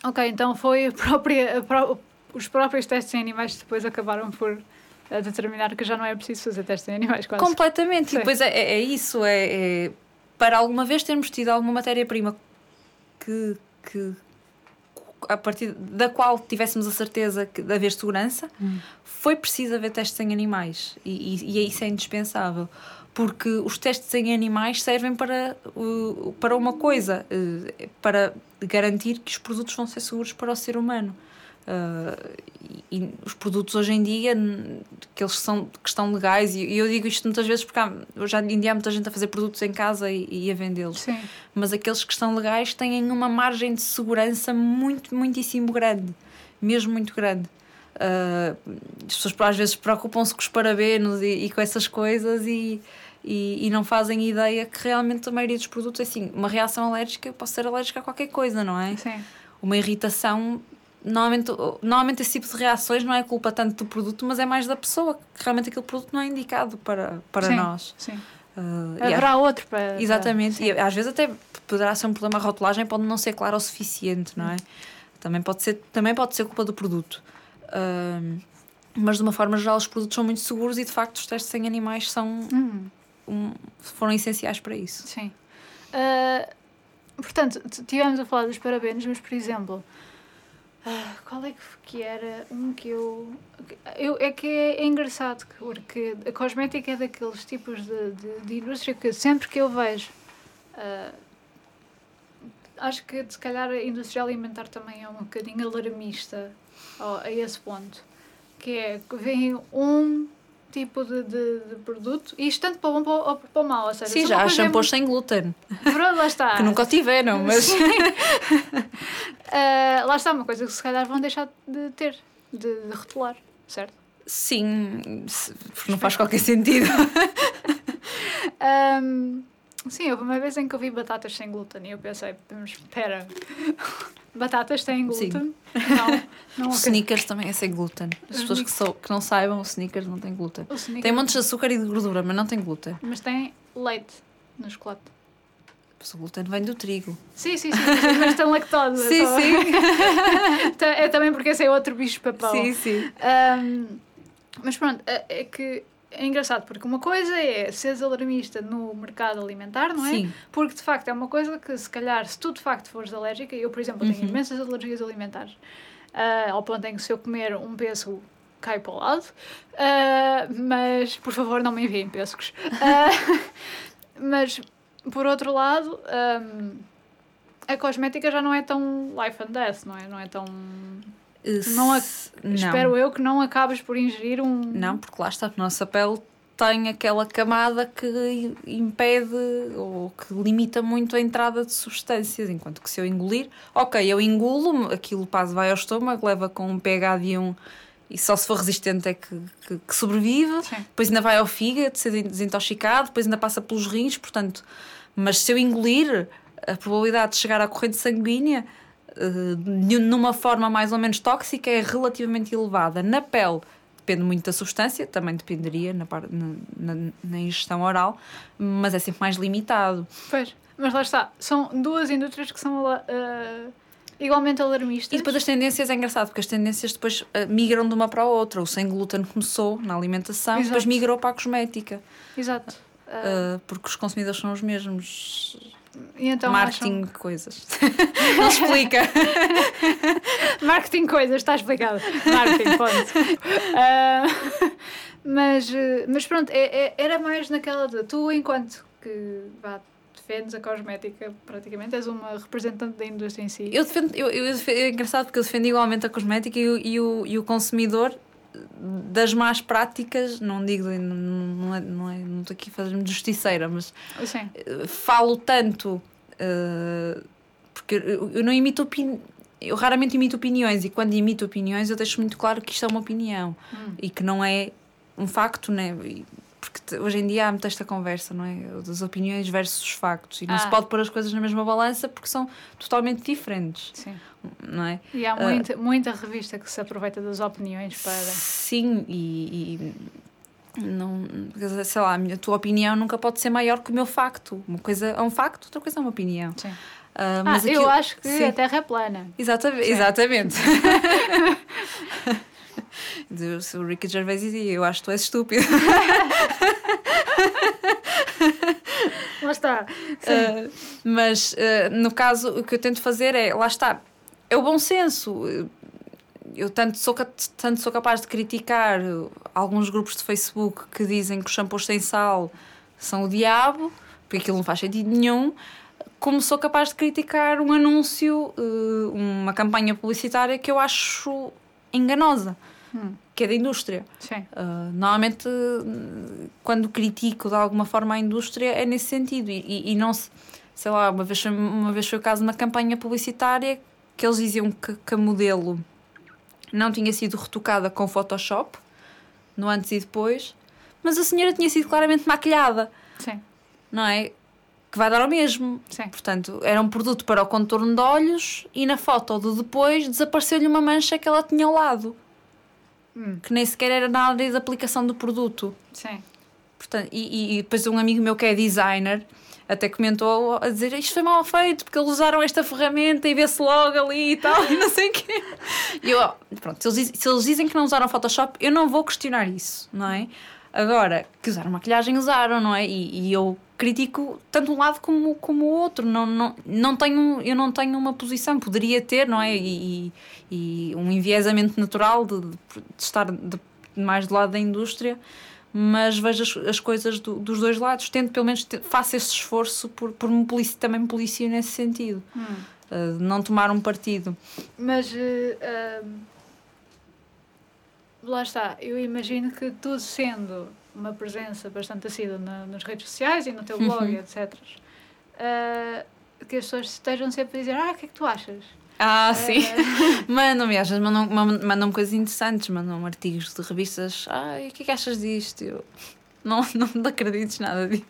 Ok, então foi própria, a os próprios testes em animais que depois acabaram por a determinar que já não é preciso fazer testes em animais, quase. Completamente. Sim. E depois é, é, é isso, é, é, para alguma vez termos tido alguma matéria-prima que, que a partir da qual tivéssemos a certeza que, de haver segurança, hum. foi preciso haver testes em animais. E, e, e isso é indispensável. Porque os testes em animais servem para, para uma coisa, eh, para garantir que os produtos vão ser seguros para o ser humano. Uh, e, os produtos hoje em dia que eles são que estão legais e, eu digo isto muitas vezes porque há, hoje em dia há muita gente a fazer produtos em casa e, e a vendê-los. Mas aqueles que estão legais têm uma margem de segurança muito muitíssimo grande mesmo muito grande. Uh, as pessoas às vezes preocupam-se com os parabenos e, e com essas coisas e, e, e, não fazem ideia que realmente a maioria dos produtos é assim uma reação alérgica eu posso ser alérgica a qualquer coisa não é? Sim. uma irritação normalmente, normalmente esse tipo de reações não é culpa tanto do produto, mas é mais da pessoa, que realmente aquele produto não é indicado para, para sim, nós. Sim. Uh, Haverá outro para. Exatamente, para, e às vezes até poderá ser um problema, a rotulagem pode não ser clara o suficiente, não é? Também pode ser, também pode ser culpa do produto. Uh, mas de uma forma geral, os produtos são muito seguros e de facto os testes em animais são, Hum, um, foram essenciais para isso. sim. Ah, portanto, tivemos a falar dos parabéns, mas por exemplo, ah, qual é que era um que eu. eu é que é, é engraçado, porque a cosmética é daqueles tipos de, de, de indústria que sempre que eu vejo. ah, acho que se calhar a indústria alimentar também é um bocadinho alarmista ó, a esse ponto. Que é que vem um tipo de, de, de produto, e isto tanto para o bom para o, para o mau, ou seja, Sim, já há shampoos sem glúten, Pronto, lá está. (laughs) que nunca o tiveram, mas. Ah, (laughs) lá está, uma coisa que se calhar vão deixar de ter, de, de rotular, certo? Sim, não faz qualquer sentido. (laughs) Ahm, sim, houve uma vez em que eu vi batatas sem glúten e eu pensei, mas espera, batatas têm glúten? (laughs) Não, não sneakers também é sem glúten. As pessoas que, sou, que não saibam, o sneakers não tem glúten. Tem montes de açúcar e de gordura, mas não tem glúten. Mas tem leite no chocolate. Mas o glúten vem do trigo. Sim, sim, sim, sim, mas tem lactose. Sim, só- sim. (laughs) Ta- é também porque esse é outro bicho papão. Sim, sim. Ahm, mas pronto, é, é que é engraçado, porque uma coisa é seres alarmista no mercado alimentar, não é? Sim. Porque de facto é uma coisa que, se calhar, se tu de facto fores alérgica, eu, por exemplo, tenho Uhum. imensas alergias alimentares, ah, ao ponto em que se eu comer um pêssego cai para o lado, Ah, mas por favor não me enviem pêssegos. Ah, (laughs) mas por outro lado, ahm, a cosmética já não é tão life and death, não é? Não é tão. Não a- Não. Espero eu que não acabes por ingerir um. Não, porque lá está, a nossa pele tem aquela camada que impede ou que limita muito a entrada de substâncias, enquanto que se eu engolir, ok, eu engulo, aquilo passa, vai ao estômago, leva com um pH de 1 e só se for resistente é que, que, que sobrevive, Sim. depois ainda vai ao fígado, ser desintoxicado, depois ainda passa pelos rins, portanto, mas se eu engolir, a probabilidade de chegar à corrente sanguínea de- numa forma mais ou menos tóxica é relativamente elevada. Na pele, depende muito da substância, também dependeria na, par- na, na, na ingestão oral, mas é sempre mais limitado. Pois, mas lá está. São duas indústrias que são ah, igualmente alarmistas. E depois as tendências é engraçado, porque as tendências depois eh, migram de uma para a outra. O sem glúten começou na alimentação, Exato. depois migrou para a cosmética, Exato. Ah, eh, porque os consumidores são os mesmos. Então Marketing, coisas. (laughs) Não explica. acham- (laughs) Marketing coisas, está explicado. Marketing, ponto. (laughs) Ah, mas, mas pronto, é- é- era mais naquela de tu, enquanto que vá, defendes a cosmética, praticamente és uma representante da indústria em si. Eu defendo, eu, eu é engraçado porque eu defendo igualmente a cosmética e o, e o, e o consumidor das más práticas, não digo, não, não, é, não, é, não estou aqui a fazer-me justiceira, mas Sim, eh, falo tanto eh, porque eu, eu não imito opini eu raramente imito opiniões e quando imito opiniões eu deixo muito claro que isto é uma opinião Hum. e que não é um facto, né? Porque hoje em dia há muita esta conversa, não é? Das opiniões versus os factos. E não se Ah. pode pôr as coisas na mesma balança porque são totalmente diferentes, sim. não é? E há muita, muita revista que se aproveita das opiniões para. Sim, e, e não, sei lá, a minha- a tua opinião nunca pode ser maior que o meu facto. Uma coisa é um facto, outra coisa é uma opinião. Sim. Ah, Ah, mas eu aquilo- acho que sim. a Terra é plana. Exatamente. Sim. exatamente. (laughs) Se o Ricky Gervais dizia, eu acho que tu és estúpido. (laughs) Lá está. Uh, mas uh, no caso, o que eu tento fazer é, lá está, é o bom senso. Eu tanto sou, tanto sou capaz de criticar alguns grupos de Facebook que dizem que os shampoos sem sal são o diabo, porque aquilo não faz sentido nenhum, como sou capaz de criticar um anúncio, uh, uma campanha publicitária que eu acho enganosa, Hum. que é da indústria. Uh, normalmente, quando critico de alguma forma a indústria, é nesse sentido. E, e- e não se, sei lá, uma vez, foi- uma vez foi o caso de uma campanha publicitária que eles diziam que, que a modelo não tinha sido retocada com Photoshop, no antes e depois, mas a senhora tinha sido claramente maquilhada, Sim. não é? Que vai dar ao mesmo. Sim. Portanto, era um produto para o contorno de olhos e na foto do depois desapareceu-lhe uma mancha que ela tinha ao lado, Hum. que nem sequer era na área de aplicação do produto. Sim. Portanto, e, e- depois um amigo meu que é designer até comentou a dizer isto foi mal feito porque eles usaram esta ferramenta e vê-se logo ali e tal, e não sei o quê. E eu, pronto, se eles, se eles dizem que não usaram Photoshop, eu não vou questionar isso, não é? Agora, que usaram maquilhagem, usaram, não é? E, e eu critico tanto um lado como, como o outro. Não, não, não tenho, eu não tenho uma posição, poderia ter, não é? E, e, um enviesamento natural de, de estar de, mais do lado da indústria, mas vejo as, as coisas do, dos dois lados. Tento, pelo menos, faço esse esforço por, por me polici, também me policio nesse sentido. Hum. Uh, não tomar um partido. Mas. Uh, uh lá está, eu imagino que tu sendo uma presença bastante assídua na, nas redes sociais e no teu blog, uhum. etc., uh, que as pessoas estejam sempre a dizer: Ah, o que é que tu achas? Ah, uh, sim. (laughs) mandam-me, achas, mandam, mandam coisas interessantes, mandam artigos de revistas. Ai, o que é que achas disto? Eu, não, (laughs) não acredites nada disso.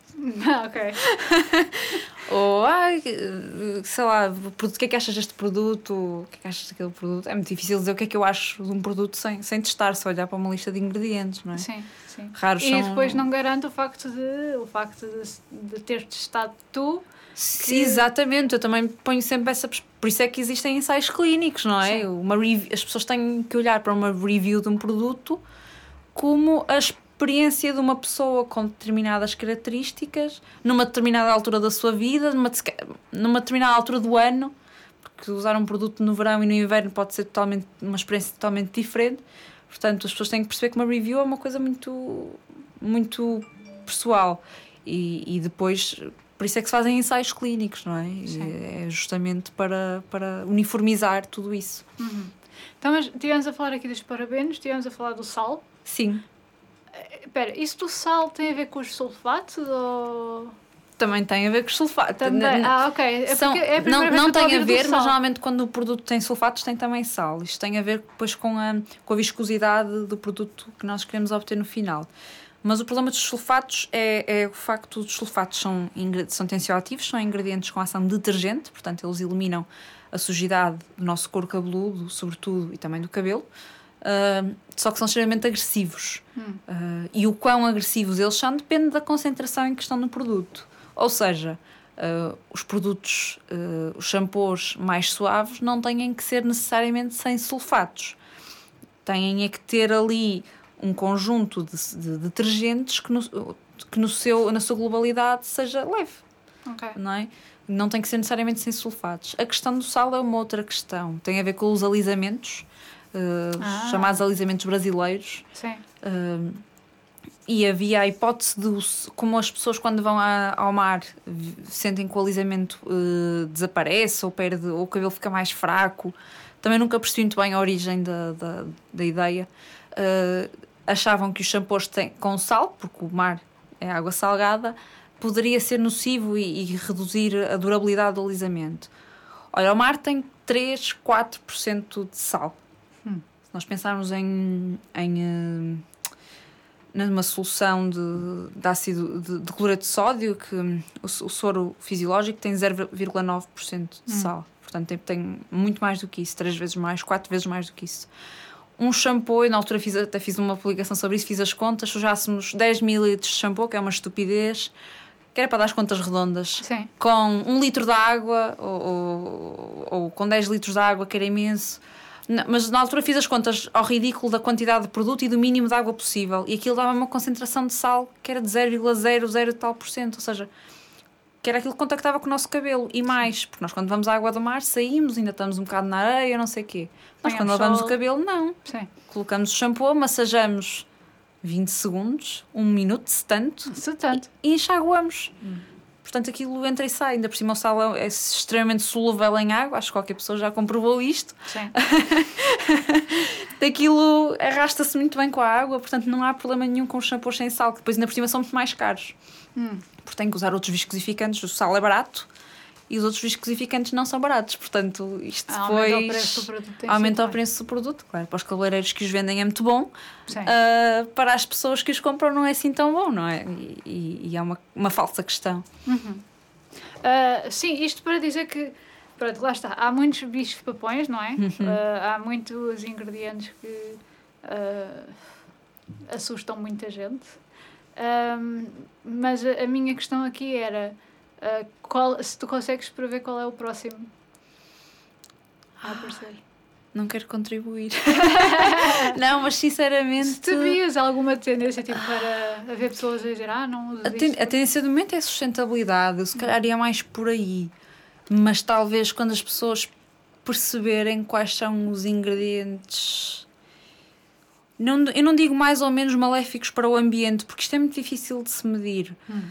Ah, ok. (laughs) Ou, ai, sei lá, o que é que achas deste produto? O que é que achas daquele produto? É muito difícil dizer o que é que eu acho de um produto sem, sem testar, só olhar para uma lista de ingredientes, não é? Sim, sim. Raros e são... depois não garante o facto de, o facto de, de ter testado tu. Que... Exatamente, eu também ponho sempre essa. Por isso é que existem ensaios clínicos, não é? Uma As pessoas têm que olhar para uma review de um produto como as experiência de uma pessoa com determinadas características, numa determinada altura da sua vida, numa, numa determinada altura do ano, porque usar um produto no verão e no inverno pode ser totalmente uma experiência totalmente diferente. Portanto, as pessoas têm que perceber que uma review é uma coisa muito, muito pessoal. E, e depois, por isso é que se fazem ensaios clínicos, não é? É justamente para, para uniformizar tudo isso. Uhum. Então, mas estivemos a falar aqui dos parabéns, estivemos a falar do sal. Sim. Espera, isso do sal tem a ver com os sulfatos ou também tem a ver com os sulfatos. Também. Ah, ok. É São, é não não tem a ver, mas normalmente quando o produto tem sulfatos tem também sal. Isto tem a ver depois com a, com a viscosidade do produto que nós queremos obter no final. Mas o problema dos sulfatos é, é o facto dos sulfatos são, são tensioativos, são ingredientes com ação detergente, portanto eles eliminam a sujidade do nosso couro cabeludo, sobretudo, e também do cabelo. Uh, só que são extremamente agressivos. Hum. Uh, e o quão agressivos eles são depende da concentração em que estão no produto. Ou seja, uh, os produtos, os shampoos mais suaves não têm que ser necessariamente sem sulfatos. Têm é que ter ali um conjunto de, de detergentes que, no, que no seu, na sua globalidade seja leve. Okay. Não é? Não tem que ser necessariamente sem sulfatos. A questão do sal é uma outra questão. Tem a ver com os alisamentos uh, ah. chamados alisamentos brasileiros. Sim. Uh, e havia a hipótese de, como as pessoas quando vão a, ao mar sentem que o alisamento uh, desaparece ou perde, ou o cabelo fica mais fraco. Também nunca percebi muito bem a origem da, da, da ideia. Uh, achavam que os shampoos têm, com sal, porque o mar é água salgada, poderia ser nocivo e, e reduzir a durabilidade do alisamento. Olha, o mar tem 3, 4% de sal. Hum. Se nós pensarmos em, em uh, numa solução de, de ácido de, de cloreto de sódio, que o, o soro fisiológico tem 0,9% de hum. sal. Portanto, tem, tem muito mais do que isso, três vezes mais, quatro vezes mais do que isso. Um shampoo, eu na altura fiz, até fiz uma publicação sobre isso, fiz as contas, se usássemos 10 ml de shampoo, que é uma estupidez, que era para dar as contas redondas, Sim. com um litro de água ou, ou, ou com 10 litros de água, que era imenso, mas na altura fiz as contas ao ridículo da quantidade de produto e do mínimo de água possível. E aquilo dava uma concentração de sal que era de 0,00 tal por cento. Ou seja, que era aquilo que contactava com o nosso cabelo. E mais, porque nós quando vamos à água do mar saímos, ainda estamos um bocado na areia, não sei o quê. Nós quando lavamos o cabelo, não. Sim. Colocamos o shampoo, massajamos 20 segundos, um minuto, se tanto. Se tanto. E, e enxaguamos. Hum. Portanto, aquilo entra e sai. Ainda por cima, o sal é extremamente solúvel em água. Acho que qualquer pessoa já comprovou isto. Sim. (laughs) Aquilo arrasta-se muito bem com a água. Portanto, não há problema nenhum com os shampoos sem sal, que depois, ainda por cima, são muito mais caros. Hum. Porque tem que usar outros viscosificantes. O sal é barato e os outros viscosificantes não são baratos. Portanto, isto ah, depois aumenta o preço do produto. Aumenta o preço do produto, claro. Para os cabeleireiros que os vendem é muito bom. Uh, para as pessoas que os compram não é assim tão bom, não é? E, e, e é uma, uma falsa questão. Uhum. Uh, sim, isto para dizer que, pronto, lá está, há muitos bichos papões, não é? Uhum. Uh, há muitos ingredientes que assustam muita gente. mas a, a minha questão aqui era Uh, qual, se tu consegues prever qual é o próximo a aparecer. Não quero contribuir. (laughs) não, mas sinceramente. Se tu vias alguma tendência tipo, para haver pessoas a dizer, ah, não uso a, ten a tendência do momento é sustentabilidade, eu se calhar ia mais por aí. Mas talvez quando as pessoas perceberem quais são os ingredientes. Não, eu não digo mais ou menos maléficos para o ambiente, porque isto é muito difícil de se medir. Hum.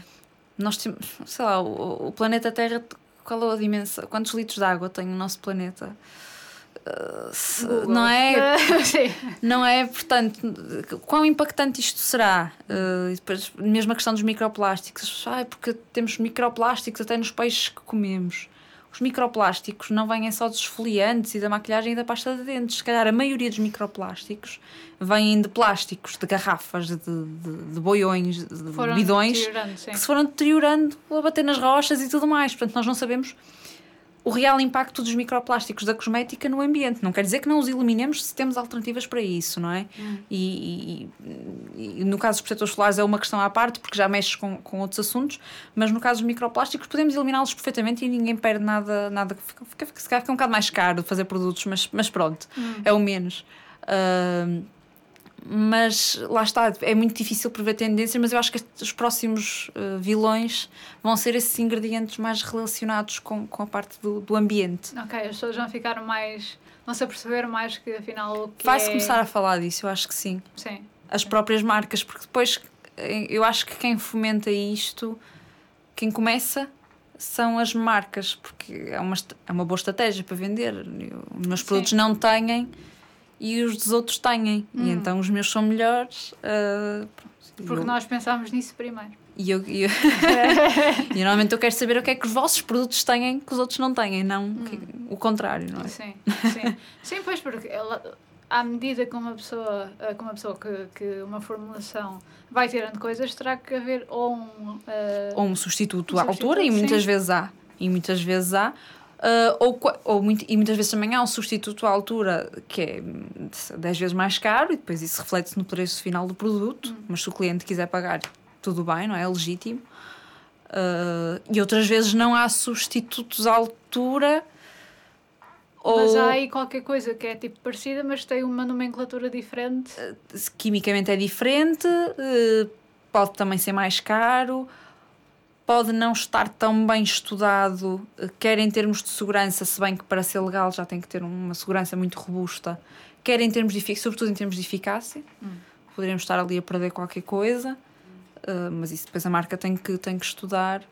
Nós temos, sei lá, o, o planeta Terra, qual é a dimensão? Quantos litros de água tem o nosso planeta? Uh, não é (laughs) não é portanto quão impactante isto será? Uh, depois mesmo a questão dos microplásticos. Ah, porque temos microplásticos até nos peixes que comemos os microplásticos não vêm só dos esfoliantes e da maquilhagem e da pasta de dentes. Se calhar a maioria dos microplásticos vêm de plásticos, de garrafas, de, de, de boiões, de foram bidões que se foram deteriorando a bater nas rochas e tudo mais. Portanto, nós não sabemos o real impacto dos microplásticos da cosmética no ambiente. Não quer dizer que não os eliminemos se temos alternativas para isso, não é? Hum. E, e, e, no caso dos protetores solares é uma questão à parte, porque já mexes com, com outros assuntos, mas no caso dos microplásticos podemos eliminá-los perfeitamente e ninguém perde nada. nada fica, fica, fica, fica um bocado mais caro fazer produtos, mas, mas pronto, hum. é o menos. Uh, mas lá está, é muito difícil prever tendências, mas eu acho que os próximos uh, vilões vão ser esses ingredientes mais relacionados com, com a parte do, do ambiente. Ok, as pessoas vão ficar mais. vão se aperceber mais que afinal. Vai-se é... começar a falar disso, eu acho que sim. Sim. As próprias marcas, porque depois eh, eu acho que quem fomenta isto, quem começa são as marcas, porque é uma, é uma boa estratégia para vender. Os meus produtos sim. não têm e os dos outros têm. Hum. E então os meus são melhores. Uh, Porque eu... nós pensámos nisso primeiro. E, eu, eu... (laughs) e normalmente eu quero saber o que é que os vossos produtos têm que os outros não têm, não hum. o contrário, não é? Sim, sim. sim, pois, porque ela, à medida que uma pessoa, ah, que, uma, pessoa que, que uma formulação vai tirando coisas, terá que haver ou um. Uh, ou um substituto um à substituto, altura, e muitas vezes há. E muitas vezes há. Uh, ou, ou muito, e muitas vezes também há um substituto à altura que é 10 vezes mais caro e depois isso reflete-se no preço final do produto. Hum. Mas se o cliente quiser pagar, tudo bem, não é? É legítimo. Uh, e outras vezes não há substitutos à altura. Mas há aí qualquer coisa que é tipo parecida, mas tem uma nomenclatura diferente. Uh, quimicamente é diferente, pode também ser mais caro pode não estar tão bem estudado, eh, quer em termos de segurança, se bem que para ser legal já tem que ter uma segurança muito robusta, quer em termos de sobretudo em termos de eficácia. Hum. Poderíamos estar ali a perder qualquer coisa, uh, mas isso depois a marca tem que, tem que estudar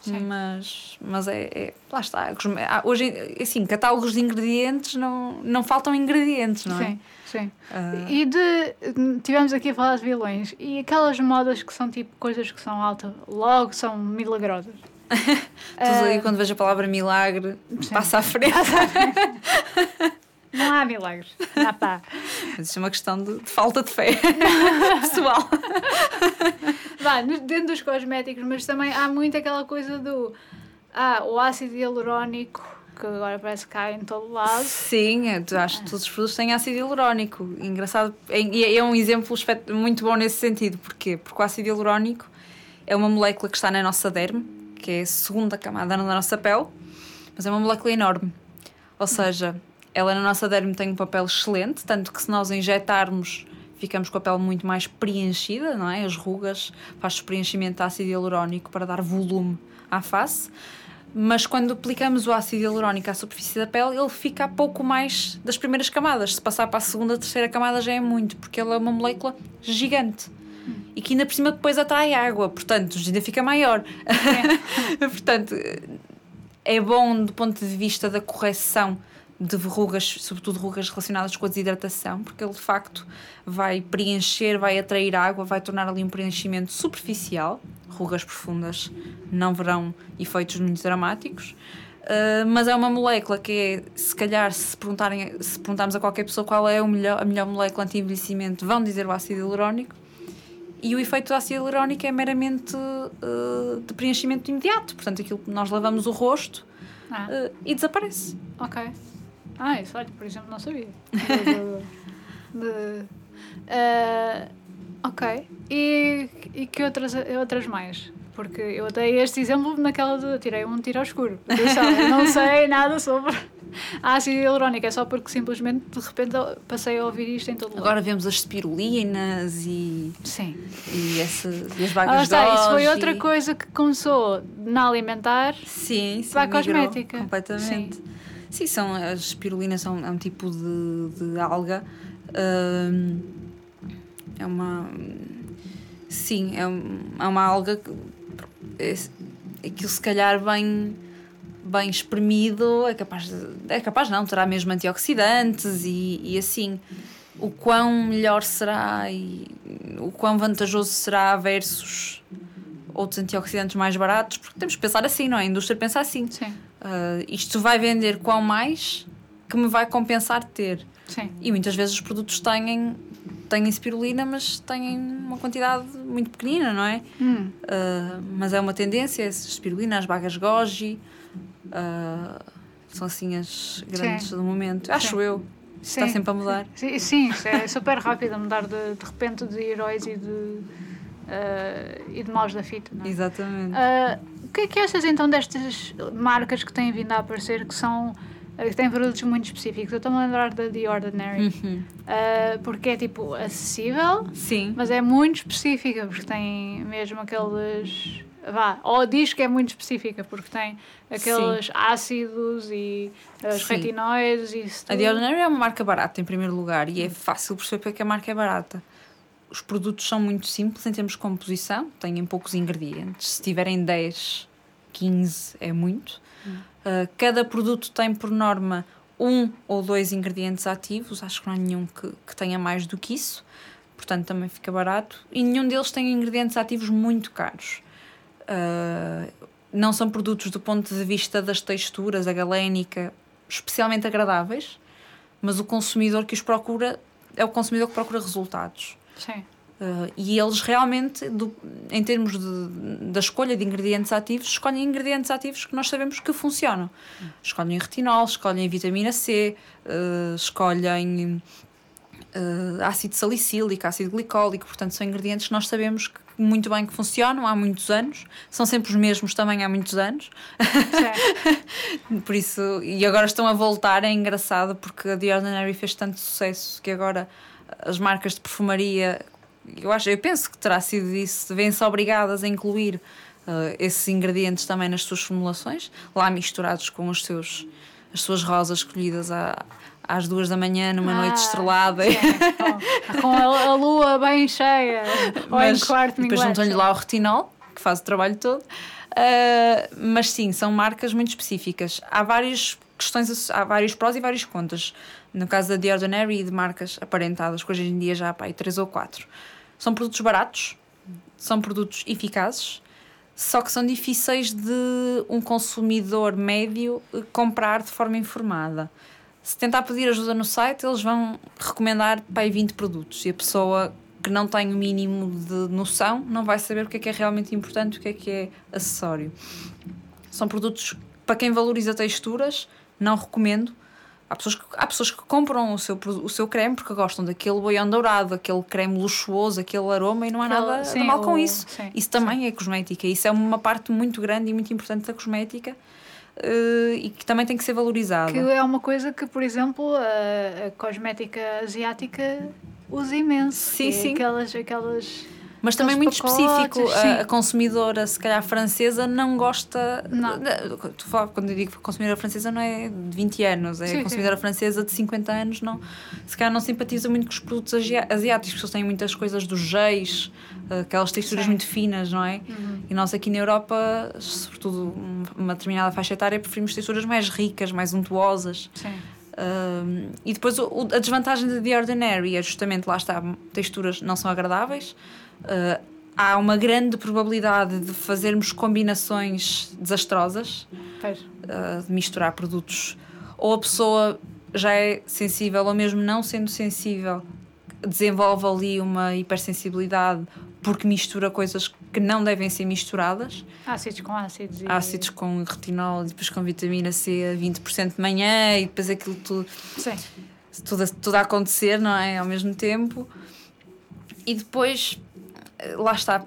Sim. Mas, mas é, é, Lá está. Hoje, assim, catálogos de ingredientes não, não faltam ingredientes, não é? Sim, sim. Uh... E de. Tivemos aqui a falar de vilões. E aquelas modas que são tipo coisas que são alta, logo são milagrosas. (laughs) Tudo uh... aí quando vejo a palavra milagre, sim. passa à frente. Passa à frente. (laughs) Não há milagres. Não pá. Mas isso é uma questão de, de falta de fé (laughs) pessoal. Vá, dentro dos cosméticos, mas também há muito aquela coisa do. Ah, o ácido hialurónico que agora parece que cai em todo lado. Sim, eu acho que todos os produtos têm ácido hialurónico. Engraçado, e é, é, um exemplo muito bom nesse sentido. Porquê? Porque o ácido hialurónico é uma molécula que está na nossa derme, que é a segunda camada da nossa pele, mas é uma molécula enorme. Ou seja, ela na nossa derme tem um papel excelente, tanto que se nós injetarmos ficamos com a pele muito mais preenchida, não é? As rugas, faz preenchimento de ácido hialurónico para dar volume à face. Mas quando aplicamos o ácido hialurónico à superfície da pele, ele fica a pouco mais das primeiras camadas. Se passar para a segunda, terceira camada já é muito, porque ele é uma molécula gigante. E que ainda por cima depois atrai água, portanto, ainda fica maior. É. (laughs) portanto, é bom do ponto de vista da correção de verrugas, sobretudo rugas relacionadas com a desidratação, porque ele de facto vai preencher, vai atrair água, vai tornar ali um preenchimento superficial. Rugas profundas não verão efeitos muito dramáticos. Uh, mas é uma molécula que é, se calhar, se, perguntarem, se perguntarmos a qualquer pessoa qual é a melhor, a melhor molécula anti-envelhecimento, vão dizer o ácido hialurónico. E o efeito do ácido hialurónico é meramente uh, de preenchimento imediato. Portanto, aquilo que nós lavamos o rosto ah. uh, e desaparece. Ok. Ah, isso, olha, por exemplo, não sabia. (laughs) de, de, uh, ok. E, e que outras, outras mais? porque eu dei este exemplo naquela de tirei um tiro ao escuro. Eu não sei nada sobre (laughs) ácido hialurónico, é só porque simplesmente de repente passei a ouvir isto em todo lado. Agora vemos as spirulinas e, Sim. e, essa, e as Ah, vagas está, isso foi outra e- coisa que começou na alimentar. Sim, sim. Para a migrou cosmética. Completamente. Sim, são, as espirulinas são é um tipo de, de alga. é uma. Sim, é, é uma alga que. É, aquilo se calhar bem. Bem espremido, é capaz de, É capaz não, terá mesmo antioxidantes e, e assim. O quão melhor será e o quão vantajoso será versus outros antioxidantes mais baratos, porque temos que pensar assim, não é? A indústria pensa assim. Sim, Ah, isto vai vender quão mais que me vai compensar ter. sim. E muitas vezes os produtos têm, têm espirulina, mas têm uma quantidade muito pequenina, não é? Hum, Ah, mas é uma tendência, espirulina, as bagas goji, ah, são assim as grandes Sim. do momento. Acho Sim. eu. Isto está Sim. sempre a mudar. Sim, sim, é super rápido a mudar de, de repente de heróis e de, eh, e de maus da fita. Não é? Exatamente. Ah, o que é que achas então destas marcas que têm vindo a aparecer que são eh, que têm produtos muito específicos? Eu estou-me a lembrar da The Ordinary, Uhum. ah, porque é tipo acessível, Sim. mas é muito específica, porque tem mesmo aqueles. Vá, ou diz que é muito específica, porque tem aqueles ácidos e os Sim. retinoides e isso A tudo. The Ordinary é uma marca barata, em primeiro lugar, e é fácil perceber porque é a marca é barata. Os produtos são muito simples em termos de composição, têm poucos ingredientes. Se tiverem 10, 15 é muito. Uh, cada produto tem, por norma, um ou dois ingredientes ativos. Acho que não há nenhum que, que tenha mais do que isso. Portanto, também fica barato. E nenhum deles tem ingredientes ativos muito caros. Uh, não são produtos do ponto de vista das texturas, a galénica, especialmente agradáveis, mas o consumidor que os procura é o consumidor que procura resultados. Sim. Uh, e eles realmente, do- em termos de, da escolha de ingredientes ativos, escolhem ingredientes ativos que nós sabemos que funcionam. Escolhem retinol, escolhem vitamina C, uh, escolhem uh, ácido salicílico, ácido glicólico, portanto são ingredientes que nós sabemos que muito bem que funcionam há muitos anos, são sempre os mesmos também há muitos anos. (laughs) Por isso, e agora estão a voltar, é engraçado porque a The Ordinary fez tanto sucesso que agora as marcas de perfumaria, eu acho, eu penso que terá sido isso, vêm-se obrigadas a incluir uh, esses ingredientes também nas suas formulações, lá misturados com os seus, as suas rosas escolhidas à, às duas da manhã numa Ah, noite estrelada. sim. Com, com a, a lua bem cheia. ou em quarto depois juntam-lhe lá o retinol, que faz o trabalho todo. Uh, mas sim, são marcas muito específicas. Há várias questões, há vários prós e vários contras. No caso da The Ordinary e de marcas aparentadas, que hoje em dia já há pá, três ou quatro. São produtos baratos, são produtos eficazes, só que são difíceis de um consumidor médio eh, comprar de forma informada. Se tentar pedir ajuda no site, eles vão recomendar para aí 20 produtos e a pessoa que não tem o mínimo de noção não vai saber o que é que é realmente importante o que é que é acessório. São produtos para quem valoriza texturas, não recomendo. Há pessoas que, há pessoas que compram o seu, o seu creme porque gostam daquele boião dourado, aquele creme luxuoso, aquele aroma e não há Aquele- nada sim, de mal com o- isso. sim, isso também é cosmética. Isso é uma parte muito grande e muito importante da cosmética eh, e que também tem que ser valorizada. Que é uma coisa que, por exemplo, a, a cosmética asiática usa imenso. Sim, é sim. Aquelas, aquelas... Mas também muito específico, pacotes, sim. a, a consumidora, se calhar francesa, não gosta. Não. de- tu fala- quando eu digo consumidora francesa, não é de 20 anos, é Sim, sim. consumidora francesa de 50 anos, não, se calhar não simpatiza muito com os produtos asiáticos, porque eles têm muitas coisas dos geis, aquelas texturas Sim. Uhum. muito finas, não é? E nós aqui na Europa, sobretudo uma determinada faixa etária, preferimos texturas mais ricas, mais untuosas. Sim. Um, e depois o- a desvantagem de The Ordinary é justamente lá está, texturas não são agradáveis. Uh, há uma grande probabilidade de fazermos combinações desastrosas, uh, de misturar produtos. Ou a pessoa já é sensível, ou mesmo não sendo sensível, desenvolve ali uma hipersensibilidade porque mistura coisas que não devem ser misturadas Ácidos com ácidos. E... ácidos com retinol e depois com vitamina C a 20% de manhã e depois aquilo tudo Sim. tudo, a- tudo a acontecer, não é? Ao mesmo tempo. E depois, lá está.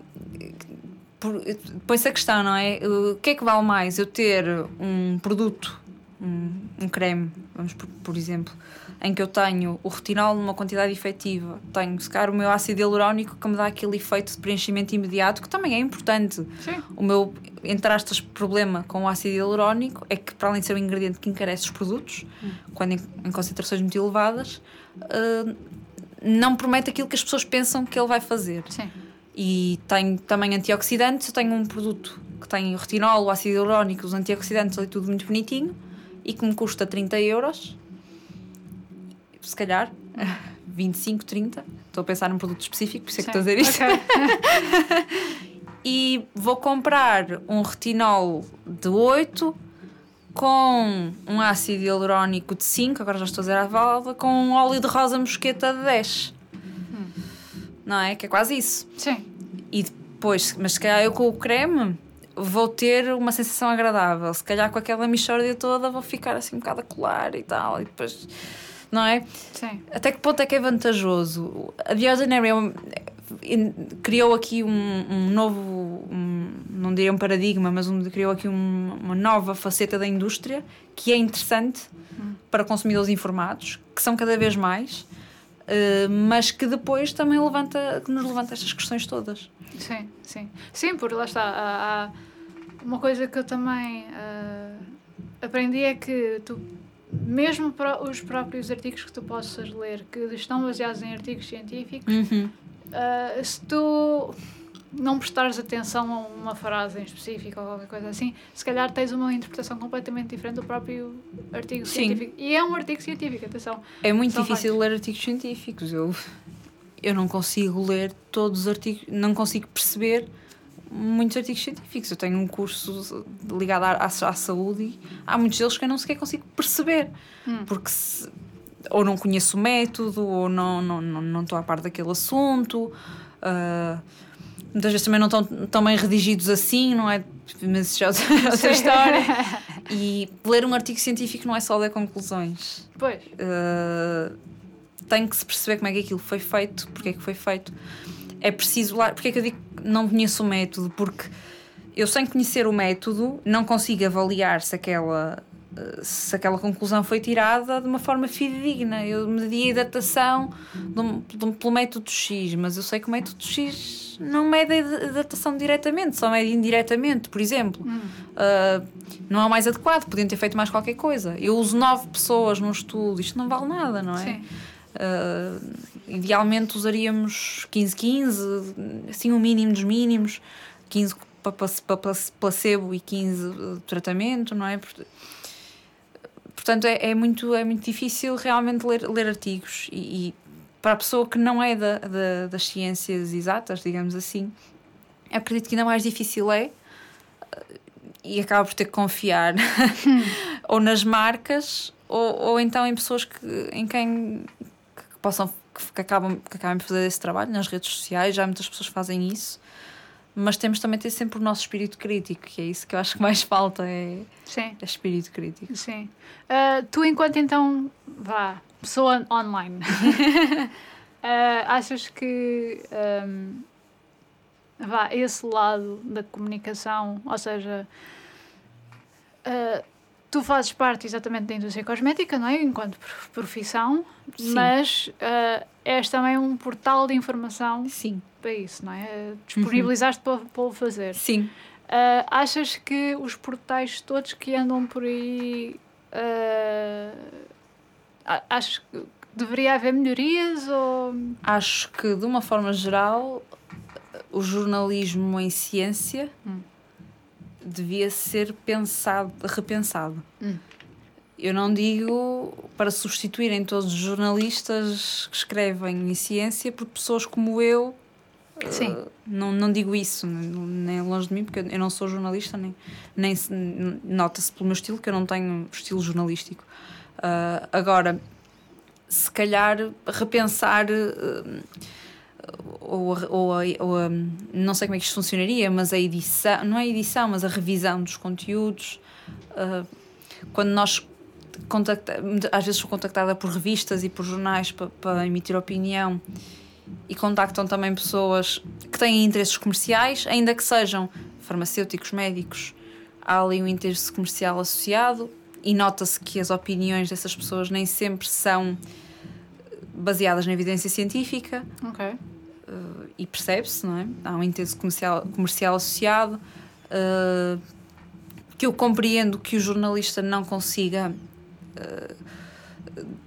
põe-se a questão, não é? O que é que vale mais? Eu ter um produto, um, um creme, vamos por, por exemplo, em que eu tenho o retinol numa quantidade efetiva, tenho se calhar o meu ácido hialurónico que me dá aquele efeito de preenchimento imediato, que também é importante. Sim. O meu, entre aspas, problema com o ácido hialurónico é que, para além de ser um ingrediente que encarece os produtos, hum. quando em, em, concentrações muito elevadas, uh, não promete aquilo que as pessoas pensam que ele vai fazer. Sim. E tem também antioxidantes, eu tenho um produto que tem o retinol, o ácido hialurónico, os antioxidantes ali tudo muito bonitinho e que me custa 30 euros se calhar, (laughs) 25, 30. Estou a pensar num produto específico, por isso é que estou a dizer isto. Okay. (laughs) e vou comprar um retinol de 8 com um ácido hialurónico de 5, agora já estou a dizer a válvula, com um óleo de rosa mosqueta de 10. Hum. Não é? Que é quase isso. Sim. E depois, mas se calhar eu com o creme vou ter uma sensação agradável. Se calhar com aquela mixórdia toda vou ficar assim um bocado a colar e tal. E depois não é? Sim. Até que ponto é que é vantajoso? A The Ordinary é criou aqui um, um novo, um, não diria um paradigma, mas um, criou aqui um, uma nova faceta da indústria que é interessante hum. para consumidores informados, que são cada vez mais, uh, mas que depois também levanta, que nos levanta estas questões todas. Sim, sim. Sim, porque lá está. Há, há uma coisa que eu também uh, aprendi é que tu mesmo os próprios artigos que tu possas ler, que estão baseados em artigos científicos, uhum. uh, se tu não prestares atenção a uma frase em específico ou qualquer coisa assim, se calhar tens uma interpretação completamente diferente do próprio artigo Sim. científico. E é um artigo científico, atenção. É muito difícil ler artigos científicos. Eu, eu não consigo ler todos os artigos, não consigo perceber muitos artigos científicos. Eu tenho um curso ligado à, à, à saúde e há muitos deles que eu não sequer consigo perceber. Hum. Porque se, ou não conheço o método, ou não, não, não, não estou a par daquele assunto. Uh, muitas vezes também não estão tão bem redigidos assim, não é? Mas já é outra (laughs) história. E ler um artigo científico não é só ler conclusões. Pois. Uh, tem que se perceber como é que aquilo foi feito, porque é que foi feito é preciso lá. Porque é que eu digo que não conheço o método? Porque eu, sem conhecer o método, não consigo avaliar se aquela, se aquela conclusão foi tirada de uma forma fidedigna. Eu medi a datação de de pelo método X, mas eu sei que o método X não mede a datação diretamente, só mede indiretamente, por exemplo. Hum. Uh, não é o mais adequado, podiam ter feito mais qualquer coisa. Eu uso nove pessoas num estudo, isto não vale nada, não é? Sim. Uh, idealmente usaríamos 15-15, assim o mínimo dos mínimos, 15 para placebo e 15 tratamento, não é? Portanto, é, é, muito, é muito difícil realmente ler, ler artigos e, e para a pessoa que não é da, da, das ciências exatas, digamos assim, acredito que ainda mais difícil é e acaba por ter que confiar (laughs) ou nas marcas ou, ou então em pessoas que, em quem que possam que, acabam, que acabam de fazer esse trabalho nas redes sociais, já muitas pessoas fazem isso, mas temos também ter sempre o nosso espírito crítico, que é isso que eu acho que mais falta, é, Sim. é espírito crítico. Sim. Uh, tu, enquanto então, vá, pessoa online, uh, (laughs) achas que um, vá, esse lado da comunicação, ou seja, uh, tu fazes parte exatamente da indústria cosmética, não é? Enquanto profissão, Sim. mas uh, és também um portal de informação Sim. para isso, não é? Disponibilizaste uhum. para, para o fazer. Sim. Uh, achas que os portais todos que andam por aí. Uh, achas que deveria haver melhorias? Ou... Acho que, de uma forma geral, o jornalismo em ciência. Hum devia ser pensado, repensado. Hum. Eu não digo para substituírem todos os jornalistas que escrevem em ciência por pessoas como eu. Sim. Uh, não, não digo isso, nem longe de mim, porque eu não sou jornalista, nem, nem nota-se pelo meu estilo que eu não tenho estilo jornalístico. Uh, agora, se calhar repensar. Uh, ou, ou, ou a, não sei como é que isto funcionaria, mas a edição, não é a edição, mas a revisão dos conteúdos. Uh, quando nós às vezes sou contactada por revistas e por jornais para, para emitir opinião e contactam também pessoas que têm interesses comerciais, ainda que sejam farmacêuticos, médicos, há ali um interesse comercial associado e nota-se que as opiniões dessas pessoas nem sempre são baseadas na evidência científica. Ok. Uh, e percebe-se, não é? Há um interesse comercial, comercial associado. Uh, que eu compreendo que o jornalista não consiga uh,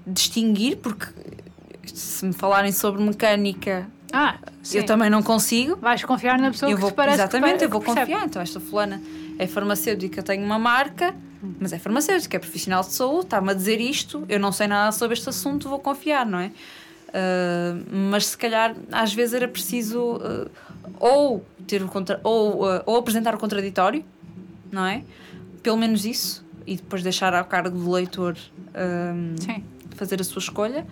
distinguir, porque se me falarem sobre mecânica, ah, eu também não consigo. Vais confiar na pessoa eu que vou, te parece Exatamente, que, eu vou que confiar. Então, esta fulana é farmacêutica, tem uma marca, mas é farmacêutica, é profissional de saúde, está-me a dizer isto, eu não sei nada sobre este assunto, vou confiar, não é? Uh, mas se calhar às vezes era preciso uh, ou ter o contra ou, uh, ou apresentar o contraditório, não é? Pelo menos isso, e depois deixar ao cargo do leitor fazer a sua escolha,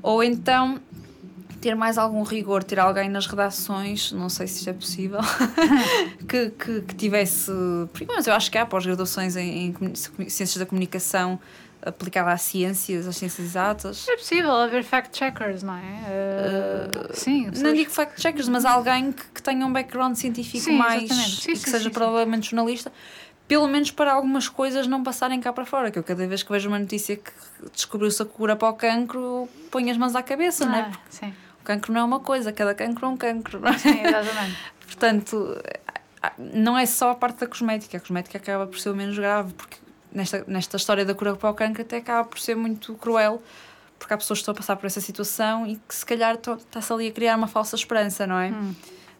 ou então ter mais algum rigor, ter alguém nas redações, não sei se isto é possível, (laughs) que, que, que, tivesse. Mas eu acho que há pós-graduações em, em, Ciências da Comunicação aplicada às ciências, às ciências exatas. É possível haver fact-checkers, não é? Uh, uh, sim. Não digo fact-checkers, mas alguém que, que, tenha um background científico sim, mais. Sim, e que seja provavelmente jornalista pelo menos para algumas coisas não passarem cá para fora. Que eu cada vez que vejo uma notícia que descobriu-se a cura para o cancro, ponho as mãos à cabeça, ah, não é? Porque sim. O cancro não é uma coisa, cada cancro é um cancro. Não é? Sim, exatamente. Portanto, não é só a parte da cosmética. A cosmética acaba por ser o menos grave, porque nesta, nesta história da cura para o cancro até acaba por ser muito cruel, porque há pessoas que estão a passar por essa situação e que se calhar está-se ali a criar uma falsa esperança, não é? Hum.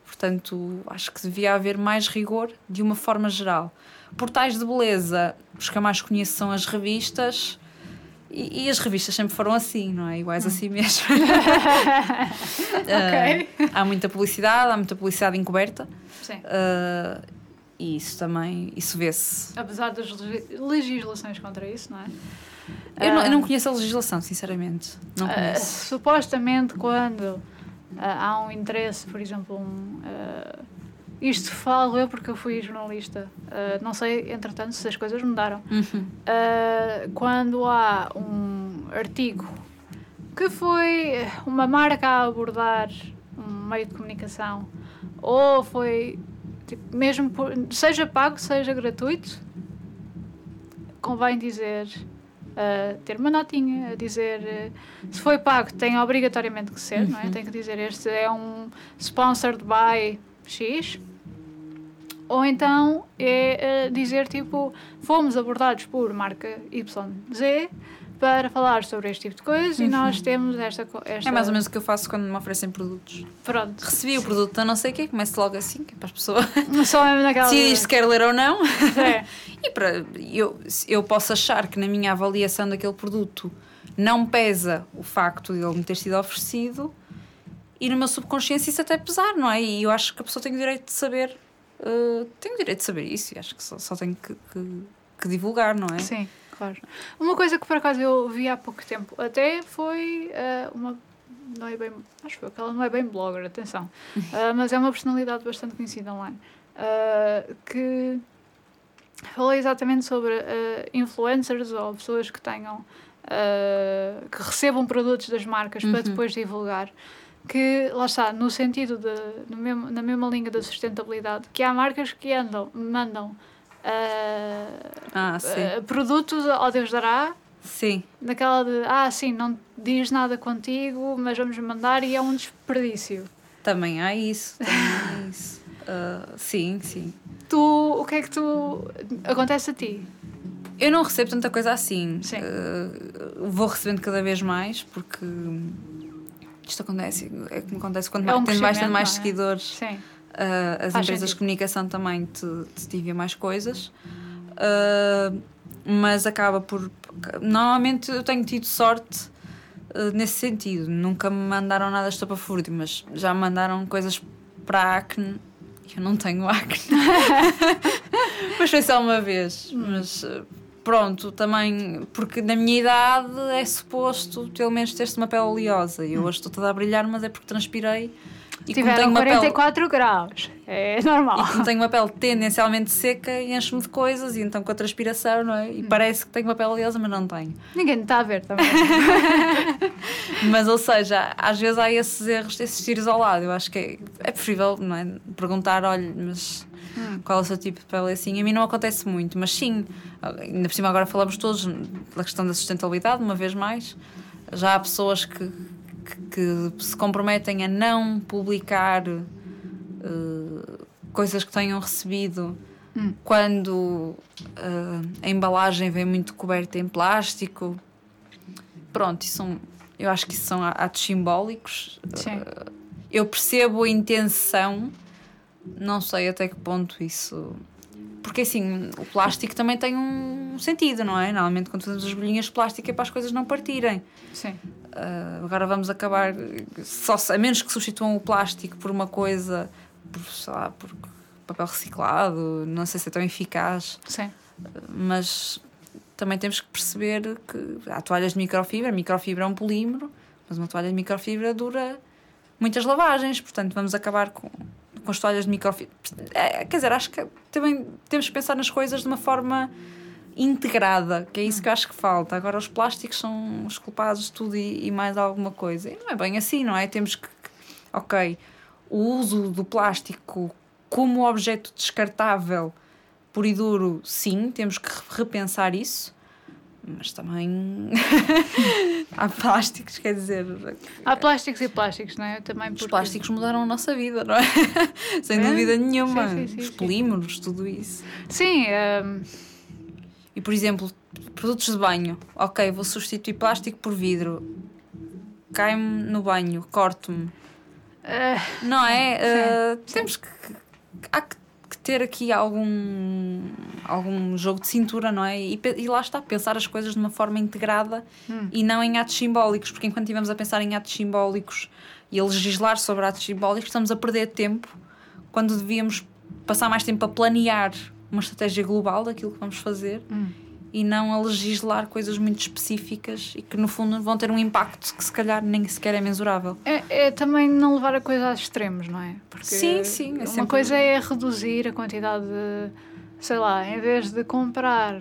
Portanto, acho que devia haver mais rigor de uma forma geral. Portais de beleza, os que eu mais conheço são as revistas. E, e as revistas sempre foram assim, não é? Iguais hum. assim mesmo. (laughs) ok. Uh, há muita publicidade, há muita publicidade encoberta. Sim. Uh, e isso também, isso vê-se. Apesar das legislações contra isso, não é? Eu, não, eu não conheço a legislação, sinceramente. Não conheço. supostamente, quando há um interesse, por exemplo, um isto falo eu porque eu fui jornalista. Uh, não sei, entretanto, se as coisas mudaram. Uhum. Uh, quando há um artigo que foi uma marca a abordar um meio de comunicação, ou foi tipo, mesmo por, seja pago, seja gratuito, convém dizer. Uh, ter uma notinha dizer uh, se foi pago tem obrigatoriamente que ser, uhum. não é? Uhum. Tem que dizer este é um sponsored by X ou então é uh, dizer tipo, fomos abordados por marca YZ para falar sobre este tipo de coisas uhum. e nós temos esta, esta, É mais ou menos o que eu faço quando me oferecem produtos. Pronto. Recebi o produto a não sei o quê, começo logo assim, que é para as pessoas. Só mesmo naquela. Se se quer ler ou não. É. (laughs) e para, eu, eu posso achar que na minha avaliação daquele produto não pesa o facto de ele me ter sido oferecido e no meu subconsciência isso até pesar, não é? E eu acho que a pessoa tem o direito de saber uh, tenho o direito de saber isso e acho que só, só tenho que, que, que, divulgar, não é? Sim, claro. Uma coisa que por acaso eu vi há pouco tempo até foi uh, uma. Não é bem. Acho que ela não é bem blogger, atenção. Uh, (laughs) mas é uma personalidade bastante conhecida online. que falou exatamente sobre influencers ou pessoas que tenham. que recebam produtos das marcas uhum. para depois divulgar que, lá está, no sentido de, no mesmo, na mesma linha da sustentabilidade, que há marcas que andam, mandam uh, ah, uh, produtos ao Deus dará. Sim. Naquela de, ah, sim, não diz nada contigo, mas vamos mandar e é um desperdício. Também há isso, também há isso. Uh, sim, sim. Tu, o que é que tu. acontece a ti? Eu não recebo tanta coisa assim. Sim. Uh, vou recebendo cada vez mais porque isto acontece, é como acontece quando é um tens mais, tendo mais é? seguidores. Sim. Uh, as Faz empresas sentido. de comunicação também te, te mais coisas. Uh, mas acaba por. Normalmente eu tenho tido sorte uh, nesse sentido. Nunca me mandaram nada estapafúrdio, mas já me mandaram coisas para acne. Eu não tenho acne. (laughs) mas foi só uma vez. Hum. Mas pronto, também, porque na minha idade é suposto pelo menos ter-se uma pele oleosa. E eu hoje estou toda a brilhar, mas é porque transpirei. E Tiveram 44 pele... graus, é normal. E como tenho uma pele tendencialmente seca, enche-me de coisas, e então com a transpiração, não é? E hum. parece que tenho uma pele oleosa, mas não tenho. Ninguém está a ver também. (laughs) mas, ou seja, às vezes há esses erros, esses tiros ao lado. Eu acho que é, é preferível, não é? Perguntar, olha, mas hum. qual é o seu tipo de pele assim? A mim não acontece muito, mas sim, ainda por cima agora falamos todos da questão da sustentabilidade, uma vez mais. Já há pessoas que que, se comprometem a não publicar uh, coisas que tenham recebido hum. quando uh, a embalagem vem muito coberta em plástico. Pronto, isso são, eu acho que isso são atos simbólicos. Uh, eu percebo a intenção, não sei até que ponto isso. Porque assim, o plástico também tem um sentido, não é? Normalmente quando fazemos as bolinhas de plástico é para as coisas não partirem. Sim. Uh, agora vamos acabar, só, a menos que substituam o plástico por uma coisa, por, sei lá, por papel reciclado, não sei se é tão eficaz. Sim. Mas também temos que perceber que há toalhas de microfibra, a microfibra é um polímero, mas uma toalha de microfibra dura muitas lavagens, portanto vamos acabar com, com as toalhas de microfibra. É, quer dizer, acho que também temos que pensar nas coisas de uma forma integrada, que é isso que eu acho que falta. Agora, os plásticos são os culpados de tudo e, e mais alguma coisa. E não é bem assim, não é? Temos que. Ok, o uso do plástico como objeto descartável, puro e duro, sim, temos que repensar isso. Mas também (laughs) há plásticos, quer dizer. Há plásticos e plásticos, não é? Também porque... Os plásticos mudaram a nossa vida, não é? (laughs) Sem é? dúvida nenhuma. Sim, sim, sim, Os polímeros, tudo isso. Sim. Um e, por exemplo, produtos de banho. Ok, vou substituir plástico por vidro. Cai-me no banho, corto-me. Uh, não é? Uh, temos que. Há que ter aqui algum, algum jogo de cintura, não é? E, e lá está, pensar as coisas de uma forma integrada hum. e não em atos simbólicos, porque enquanto estivemos a pensar em atos simbólicos e a legislar sobre atos simbólicos, estamos a perder tempo quando devíamos passar mais tempo a planear uma estratégia global daquilo que vamos fazer hum. e não a legislar coisas muito específicas e que no fundo vão ter um impacto que se calhar nem sequer é mensurável. É, é também não levar a coisa aos extremos, não é? Porque sim, sim. É uma sempre... coisa é reduzir a quantidade de, sei lá, em vez de comprar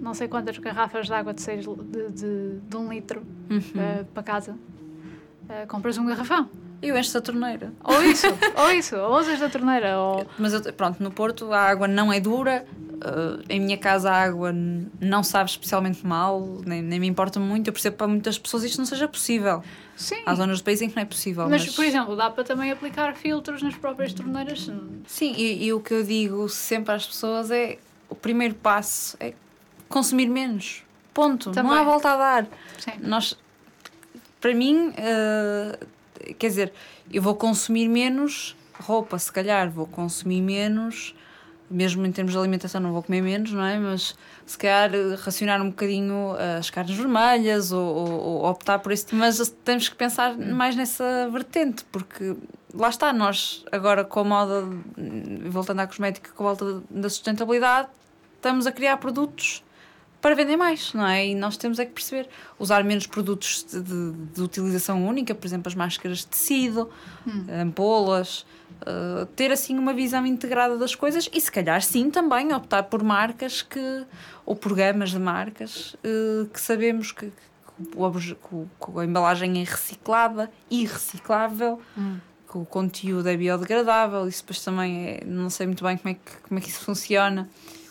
não sei quantas garrafas de água de, seis, de, de, de um litro uhum. uh, para casa, uh, compras um garrafão. Eu encho da torneira. Ou isso, ou isso, ou usas da torneira. Ou... Mas eu, pronto, no Porto a água não é dura, uh, em minha casa a água não sabe especialmente mal, nem, nem me importa muito. Eu percebo para muitas pessoas isto não seja possível. Sim. Há zonas do país em que não é possível. Mas, mas... por exemplo, dá para também aplicar filtros nas próprias torneiras? Sim, e, e o que eu digo sempre às pessoas é: o primeiro passo é consumir menos. Ponto. Também. Não há volta a dar. Sim. Nós, para mim, uh, quer dizer, eu vou consumir menos roupa, se calhar, vou consumir menos, mesmo em termos de alimentação, não vou comer menos, não é? Mas se calhar racionar um bocadinho as carnes vermelhas ou, ou, ou optar por isso, mas temos que pensar mais nessa vertente, porque lá está, nós agora com a moda, voltando à cosmética, com a volta da sustentabilidade, estamos a criar produtos para vender mais, não é? E nós temos é que perceber, usar menos produtos de, de, de utilização única, por exemplo, as máscaras de tecido, hum. ampolas, uh, ter assim uma visão integrada das coisas e se calhar sim também optar por marcas que, ou por gamas de marcas uh, que sabemos que, que, a embalagem é reciclada e reciclável. Hum que o conteúdo é biodegradável, isso depois também é, não sei muito bem como é que, como é que isso funciona,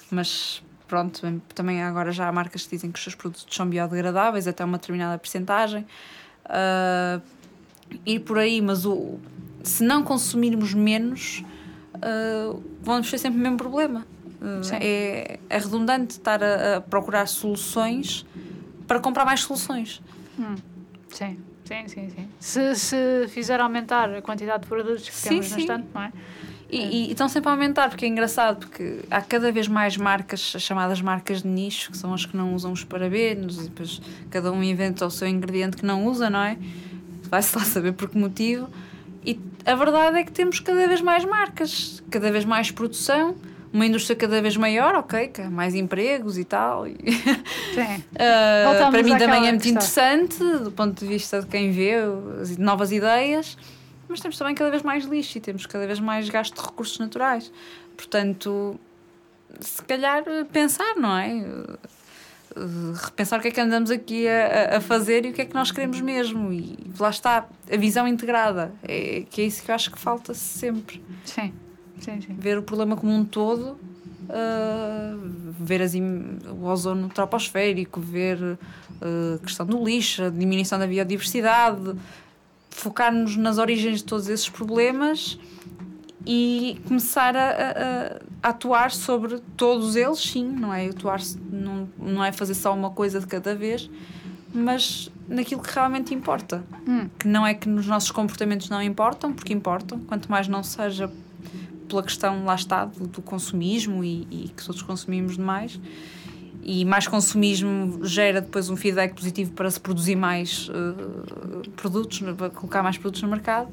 mas pronto, também agora já há marcas que dizem que os seus produtos são biodegradáveis até uma determinada percentagem. Uh, ir por aí, mas o, se não consumirmos menos, uh, vamos ter sempre o mesmo problema. Uh, é, é redundante estar a, a, procurar soluções para comprar mais soluções. Hum. Sim, sim, sim, sim. Se, se fizer aumentar a quantidade de produtos que sim, temos no estante, não é? E, e, estão sempre a aumentar, porque é engraçado, porque há cada vez mais marcas, as chamadas marcas de nicho, que são as que não usam os parabenos, e depois cada um inventa o seu ingrediente que não usa, não é? Vai-se lá saber por que motivo. E a verdade é que temos cada vez mais marcas, cada vez mais produção, uma indústria cada vez maior, ok, que há mais empregos e tal. Sim. (laughs) Uh, para mim também é muito questão. interessante do ponto de vista de quem vê as novas ideias, mas temos também cada vez mais lixo e temos cada vez mais gasto de recursos naturais. Portanto, se calhar pensar, não é? Uh, repensar o que é que andamos aqui a, a fazer e o que é que nós queremos mesmo. E lá está, a visão integrada. É, que é isso que eu acho que falta sempre Sim. Sim, sim. ver o problema como um todo, uh, ver as o ozono troposférico, ver uh, a questão do lixo, a diminuição da biodiversidade, focar-nos nas origens de todos esses problemas e começar a, a- a- atuar sobre todos eles, sim, não é? Atuar, não, não é fazer só uma coisa de cada vez, mas naquilo que realmente importa. Hum. Que não é que nos nossos comportamentos não importam, porque importam, quanto mais não seja pela questão, lá está, do, do consumismo e, e que todos consumimos demais. E mais consumismo gera depois um feedback positivo para se produzir mais eh, produtos, para colocar mais produtos no mercado.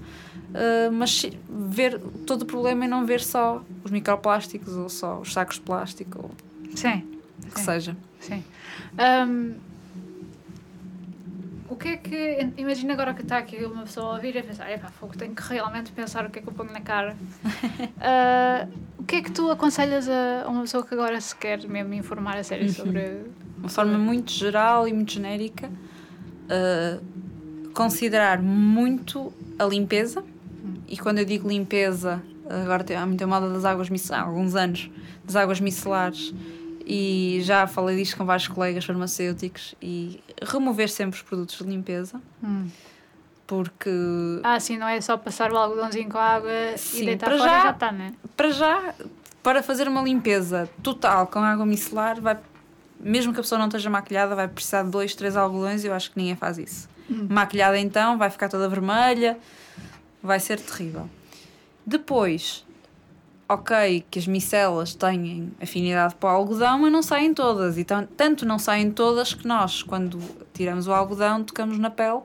Eh, mas ver todo o problema e não ver só os microplásticos ou só os sacos de plástico, ou Sim. o que Sim. seja. Sim. Ahm, o que é que. Imagina agora que está aqui uma pessoa a ouvir e a pensar: epá, fogo, tenho que realmente pensar o que é que eu ponho na cara. (laughs) Ah, o que é que tu aconselhas a, uma pessoa que agora se quer mesmo informar a sério sobre. De uma forma muito geral e muito genérica, eh, considerar muito a limpeza. E quando eu digo limpeza, agora tem, há muita moda das águas micelares, há alguns anos, das águas micelares, e já falei disto com vários colegas farmacêuticos, e remover sempre os produtos de limpeza, Hum. porque Ah, sim, não é só passar o algodãozinho com a água Sim, e deitar para fora já- já está, né? para já, para fazer uma limpeza total com água micelar, vai, mesmo que a pessoa não esteja maquilhada, vai precisar de dois, três algodões e eu acho que ninguém faz isso. Maquilhada então, vai ficar toda vermelha, vai ser terrível. Depois, ok, que as micelas têm afinidade para o algodão, mas não saem todas. E tan- tanto não saem todas que nós, quando tiramos o algodão, tocamos na pele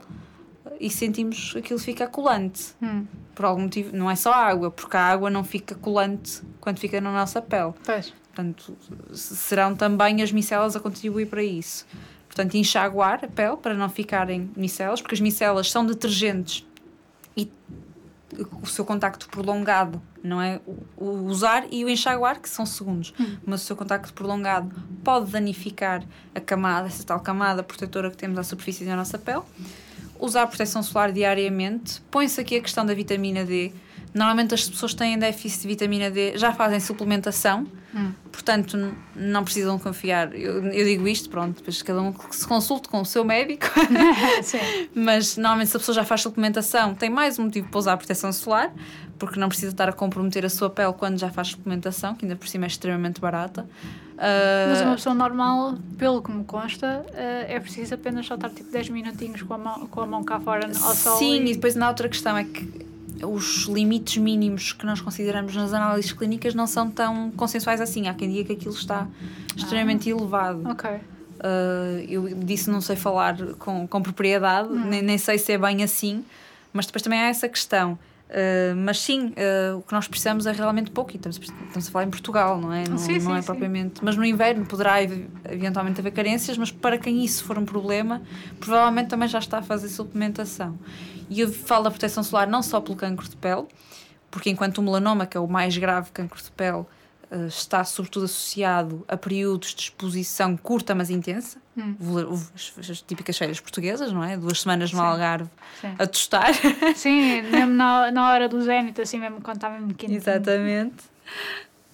e sentimos que aquilo fica colante Hum. por algum motivo, não é só água, porque a água não fica colante quando fica na nossa pele. Pois. Portanto, serão também as micelas a contribuir para isso. Portanto, enxaguar a pele para não ficarem micelas, porque as micelas são detergentes e o seu contacto prolongado, não é? O, o usar e o enxaguar, que são segundos, mas o seu contacto prolongado pode danificar a camada, essa tal camada protetora que temos à superfície da nossa pele. Usar proteção solar diariamente. Põe-se aqui a questão da vitamina D. Normalmente as pessoas que têm déficit de vitamina D já fazem suplementação, Hum. portanto não precisam confiar. Eu, eu digo isto, pronto, depois cada um que se consulte com o seu médico, (laughs) sim. mas normalmente se a pessoa já faz suplementação tem mais um motivo para usar proteção solar, porque não precisa estar a comprometer a sua pele quando já faz suplementação, que ainda por cima é extremamente barata. Mas Ah, uma pessoa normal, pelo que me consta, eh, é preciso apenas só estar tipo 10 minutinhos com a mão, com a mão cá fora ao sol. Sim, e e... depois na outra questão é que os limites mínimos que nós consideramos nas análises clínicas não são tão consensuais assim. Há quem diga que aquilo está extremamente elevado. Ok. Uh, eu disse não sei falar com, com propriedade, nem, nem sei se é bem assim, mas depois também há essa questão. Uh, mas sim, uh, o que nós precisamos é realmente pouco, e estamos, estamos a falar em Portugal, não é? Não, Sim, não sim, é sim. propriamente. Mas no inverno poderá ev- eventualmente haver carências, mas para quem isso for um problema, provavelmente também já está a fazer suplementação. E eu falo da proteção solar não só pelo cancro de pele, porque enquanto o melanoma, que é o mais grave cancro de pele, eh, está sobretudo associado a períodos de exposição curta mas intensa, Hum. As, as típicas férias portuguesas, não é? Duas semanas no Sim. Algarve Sim. a tostar. (laughs) Sim, mesmo na, na hora do zénito, assim mesmo quando está mesmo quente. Exatamente.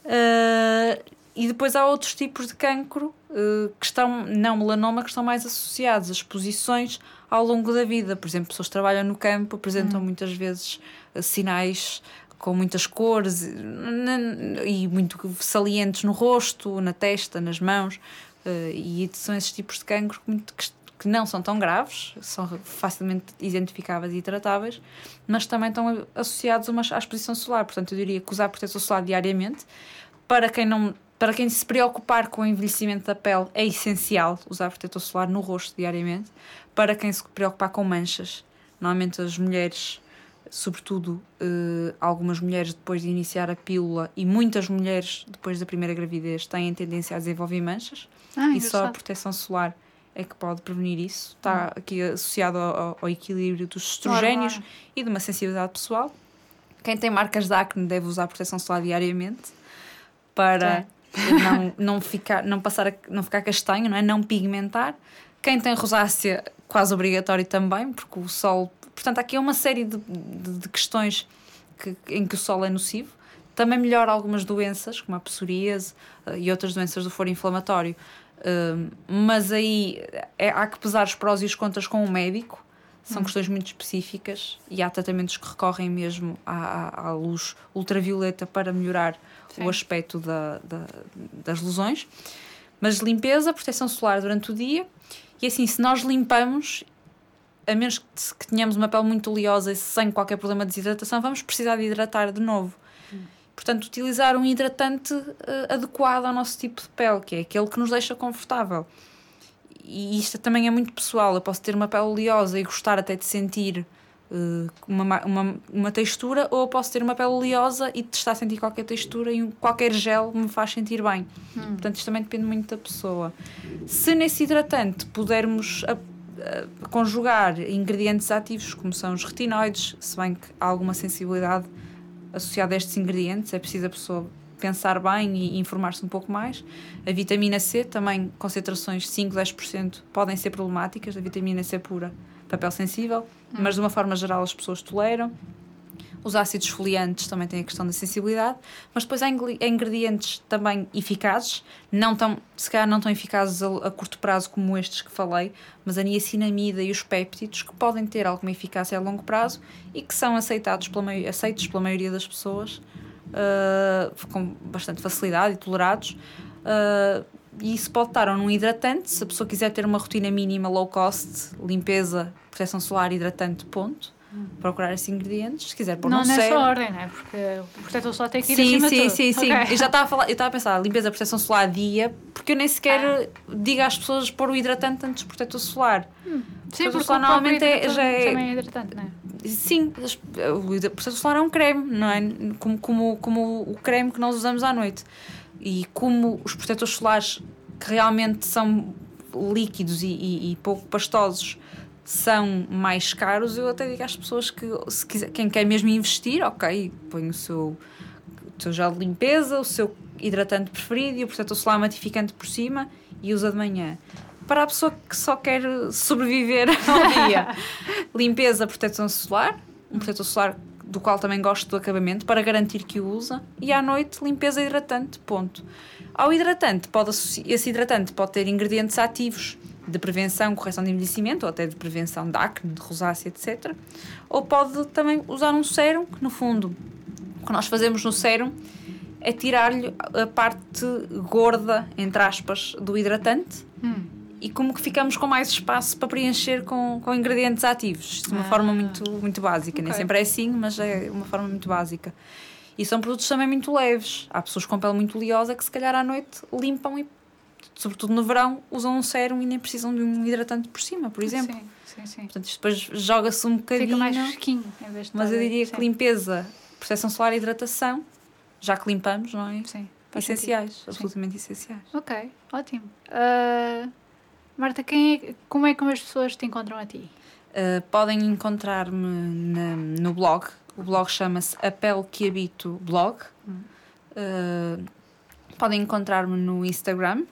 Eh, e depois há outros tipos de cancro eh, que estão, não melanoma, que estão mais associados a exposições ao longo da vida. Por exemplo, pessoas que trabalham no campo apresentam muitas vezes eh, sinais com muitas cores eh, e muito salientes no rosto, na testa, nas mãos. eh, e são esses tipos de cancro que, não são tão graves, são facilmente identificáveis e tratáveis, mas também estão associados à exposição solar. Portanto, eu diria que usar proteção solar diariamente, para quem não para quem se preocupar com o envelhecimento da pele, é essencial usar protetor solar no rosto diariamente. Para quem se preocupar com manchas, normalmente as mulheres sobretudo uh, algumas mulheres depois de iniciar a pílula e muitas mulheres depois da primeira gravidez têm tendência a desenvolver manchas Ah, e só a proteção solar é que pode prevenir isso. Está aqui associado ao, ao equilíbrio dos estrogénios Claro, e de uma sensibilidade pessoal. Quem tem marcas de acne deve usar proteção solar diariamente para não, não, ficar, não, passar a, não ficar castanho, não, é? não pigmentar. Quem tem rosácea, quase obrigatório também, porque o sol. Portanto, aqui é uma série de, de, de questões que, em que o sol é nocivo. Também melhora algumas doenças, como a psoríase eh, e outras doenças do foro inflamatório. Um, mas aí é, há que pesar os prós e os contras com o médico. São questões muito específicas e há tratamentos que recorrem mesmo à, à, à luz ultravioleta para melhorar Sim. o aspecto da, da- das lesões. Mas limpeza, proteção solar durante o dia. E assim, se nós limpamos, a menos que, que tenhamos uma pele muito oleosa e sem qualquer problema de desidratação, vamos precisar de hidratar de novo. Portanto, utilizar um hidratante eh, adequado ao nosso tipo de pele, que é aquele que nos deixa confortável. E isto também é muito pessoal. Eu posso ter uma pele oleosa e gostar até de sentir eh, uma, ma- uma, uma textura, ou eu posso ter uma pele oleosa e testar a sentir qualquer textura e qualquer gel me faz sentir bem. Portanto, isto também depende muito da pessoa. Se nesse hidratante pudermos a- a conjugar ingredientes ativos, como são os retinoides, se bem que há alguma sensibilidade associada a estes ingredientes, é preciso a pessoa pensar bem e informar-se um pouco mais. A vitamina C, também concentrações de 5, 10% podem ser problemáticas, a vitamina C pura, papel sensível, mas de uma forma geral as pessoas toleram. Os ácidos foliantes também têm a questão da sensibilidade, mas depois há ingredientes também eficazes, não tão, se calhar não tão eficazes a, a curto prazo como estes que falei, mas a niacinamida e os péptidos que podem ter alguma eficácia a longo prazo e que são aceitados pela, aceitos pela maioria das pessoas ah, com bastante facilidade e tolerados. Ah, e isso pode estar ou num hidratante, se a pessoa quiser ter uma rotina mínima low cost, limpeza, proteção solar, hidratante, ponto. Procurar esses ingredientes. Se quiser pôr Não num nessa sérum. ordem, não é? Porque o protetor solar tem que ir Sim, acima de sim, tudo. sim, sim. Ok. Eu já estava a falar, eu estava a pensar, limpeza, proteção solar dia, porque eu nem sequer digo às pessoas pôr o hidratante antes do protetor solar. Sim, protetor porque solar normalmente é- já é- Também é hidratante, não é? Sim, as- o protetor solar é um creme, não é? Como, como, como o creme que nós usamos à noite. E como os protetores solares que realmente são líquidos e, e- e pouco pastosos são mais caros, eu até digo às pessoas que se quiser, quem quer mesmo investir, ok, põe o seu, o seu gel de limpeza, o seu hidratante preferido e o protetor solar matificante por cima e usa de manhã. Para a pessoa que só quer sobreviver (laughs) ao dia, limpeza, proteção solar, um protetor solar do qual também gosto do acabamento para garantir que o usa e à noite limpeza hidratante, ponto. Ao hidratante, pode esse hidratante pode ter ingredientes ativos de prevenção, correção de envelhecimento ou até de prevenção de acne, de rosácea, etc. Ou pode também usar um sérum, que no fundo o que nós fazemos no sérum é tirar-lhe a parte gorda, entre aspas, do hidratante Hum. E como que ficamos com mais espaço para preencher com, com ingredientes ativos. De uma Ah. forma muito, muito básica. Nem Ok. sempre é assim, mas é uma forma muito básica. E são produtos também muito leves. Há pessoas com pele muito oleosa que se calhar à noite limpam e, sobretudo no verão, usam um sérum e nem precisam de um hidratante por cima, por exemplo. Sim, sim, sim. Portanto, isto depois joga-se um bocadinho. Fica mais fresquinho em vez de Mas eu diria que limpeza, proteção solar e hidratação, já que limpamos, não é? Sim, Essenciais, absolutamente essenciais. Ok, ótimo. Ah, Marta, quem é- como é que as pessoas te encontram a ti? Uh, podem encontrar-me no blog. O blog chama-se A Pele que Habito Blog. Uh, podem encontrar-me no Instagram,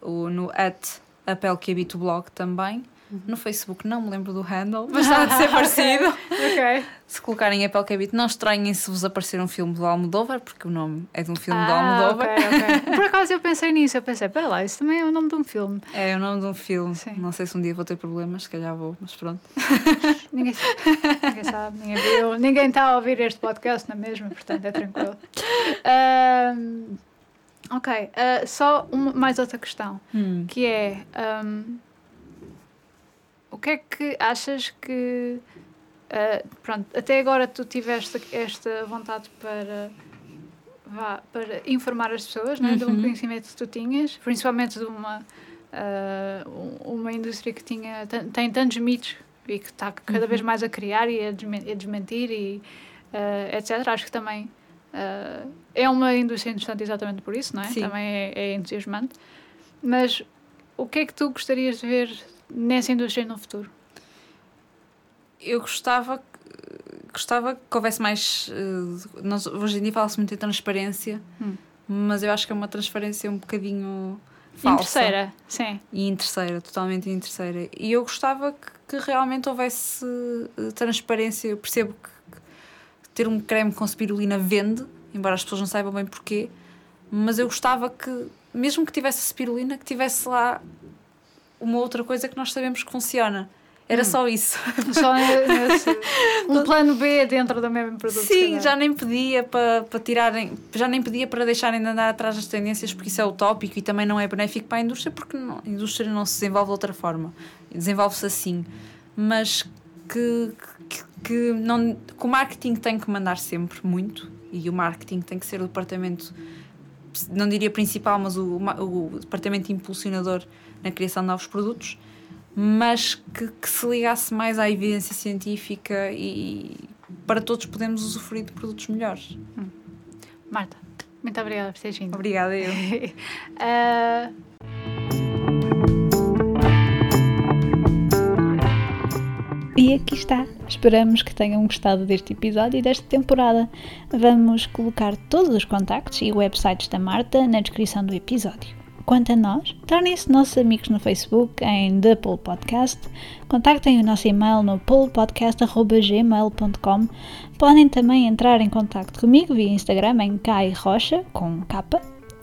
o, no at A Pele que Habito Blog também. No Facebook não me lembro do handle, mas está de ser (laughs) parecido. ok. Se colocarem A Pele que Habito, não estranhem se vos aparecer um filme do Almodóvar, porque o nome é de um filme do Ah, Almodóvar. ok, ok. (laughs) Por acaso eu pensei nisso, eu pensei, pera lá, isso também é o nome de um filme. É o nome de um filme. Sim. Não sei se um dia vou ter problemas, se calhar vou, mas pronto. (laughs) Ninguém sabe, ninguém, sabe, ninguém viu, ninguém está a ouvir este podcast na mesma, portanto é tranquilo. Ahm, ok, ah, só uma, mais outra questão, Hum. que é ahm, o que é que achas que ah, pronto, até agora tu tiveste esta vontade para vá, para informar as pessoas né, de um Uhum. conhecimento que tu tinhas, principalmente de uma, um- uma indústria que tinha, tem tantos mitos e que está cada uhum. vez mais a criar e a, desmentir e uh, etc. Acho que também uh, é uma indústria interessante exatamente por isso, não é? Sim. Também é, é, entusiasmante. Mas o que é que tu gostarias de ver nessa indústria no futuro? Eu gostava gostava que houvesse mais. Uh, nós, hoje em dia fala-se muito em transparência, hum. mas eu acho que é uma transparência um bocadinho falsa. Em terceira, sim. E em terceira, totalmente em terceira. E eu gostava que, que realmente houvesse uh, transparência. Eu percebo que, que ter um creme com spirulina vende, embora as pessoas não saibam bem porquê, mas eu gostava que, mesmo que tivesse spirulina, que tivesse lá uma outra coisa que nós sabemos que funciona. Era hum. só isso. (laughs) Só nesse, (laughs) um plano B dentro do mesmo produto. Sim, já nem pedia para, para tirarem, já nem pedia para deixarem de andar atrás das tendências, porque isso é utópico e também não é benéfico para a indústria, porque não, a indústria não se desenvolve de outra forma. Desenvolve-se assim. Mas que, que, que, não, que o marketing tem que mandar sempre muito e o marketing tem que ser o departamento, não diria principal, mas o, o departamento impulsionador na criação de novos produtos mas que, que, se ligasse mais à evidência científica e para todos podemos usufruir de produtos melhores. Hum. Marta, muito obrigada por teres vindo. Obrigada, eu. uh... (laughs) E aqui está. Esperamos que tenham gostado deste episódio e desta temporada. Vamos colocar todos os contactos e websites da Marta na descrição do episódio. Quanto a nós, tornem-se nossos amigos no Facebook em The Pool Podcast, contactem o nosso e-mail no poolpodcast.gmail.com Podem também entrar em contato comigo via Instagram em Kai Rocha, com capa.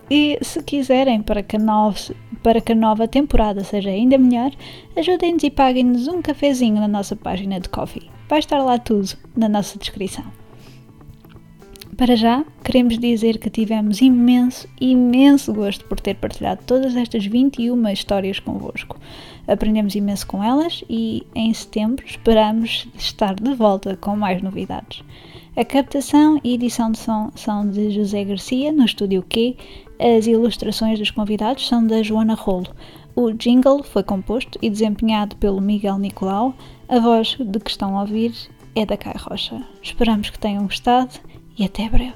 E se quiserem para que, nova, para que a nova temporada seja ainda melhor, ajudem-nos e paguem-nos um cafezinho na nossa página de coffee. Vai estar lá tudo na nossa descrição. Para já, queremos dizer que tivemos imenso, imenso gosto por ter partilhado todas estas 21 histórias convosco. Aprendemos imenso com elas e em setembro esperamos estar de volta com mais novidades. A captação e edição de som são de José Garcia, no estúdio Q. As ilustrações dos convidados são da Joana Rolo. O jingle foi composto e desempenhado pelo Miguel Nicolau. A voz de que estão a ouvir é da Kai Rocha. Esperamos que tenham gostado e até breve.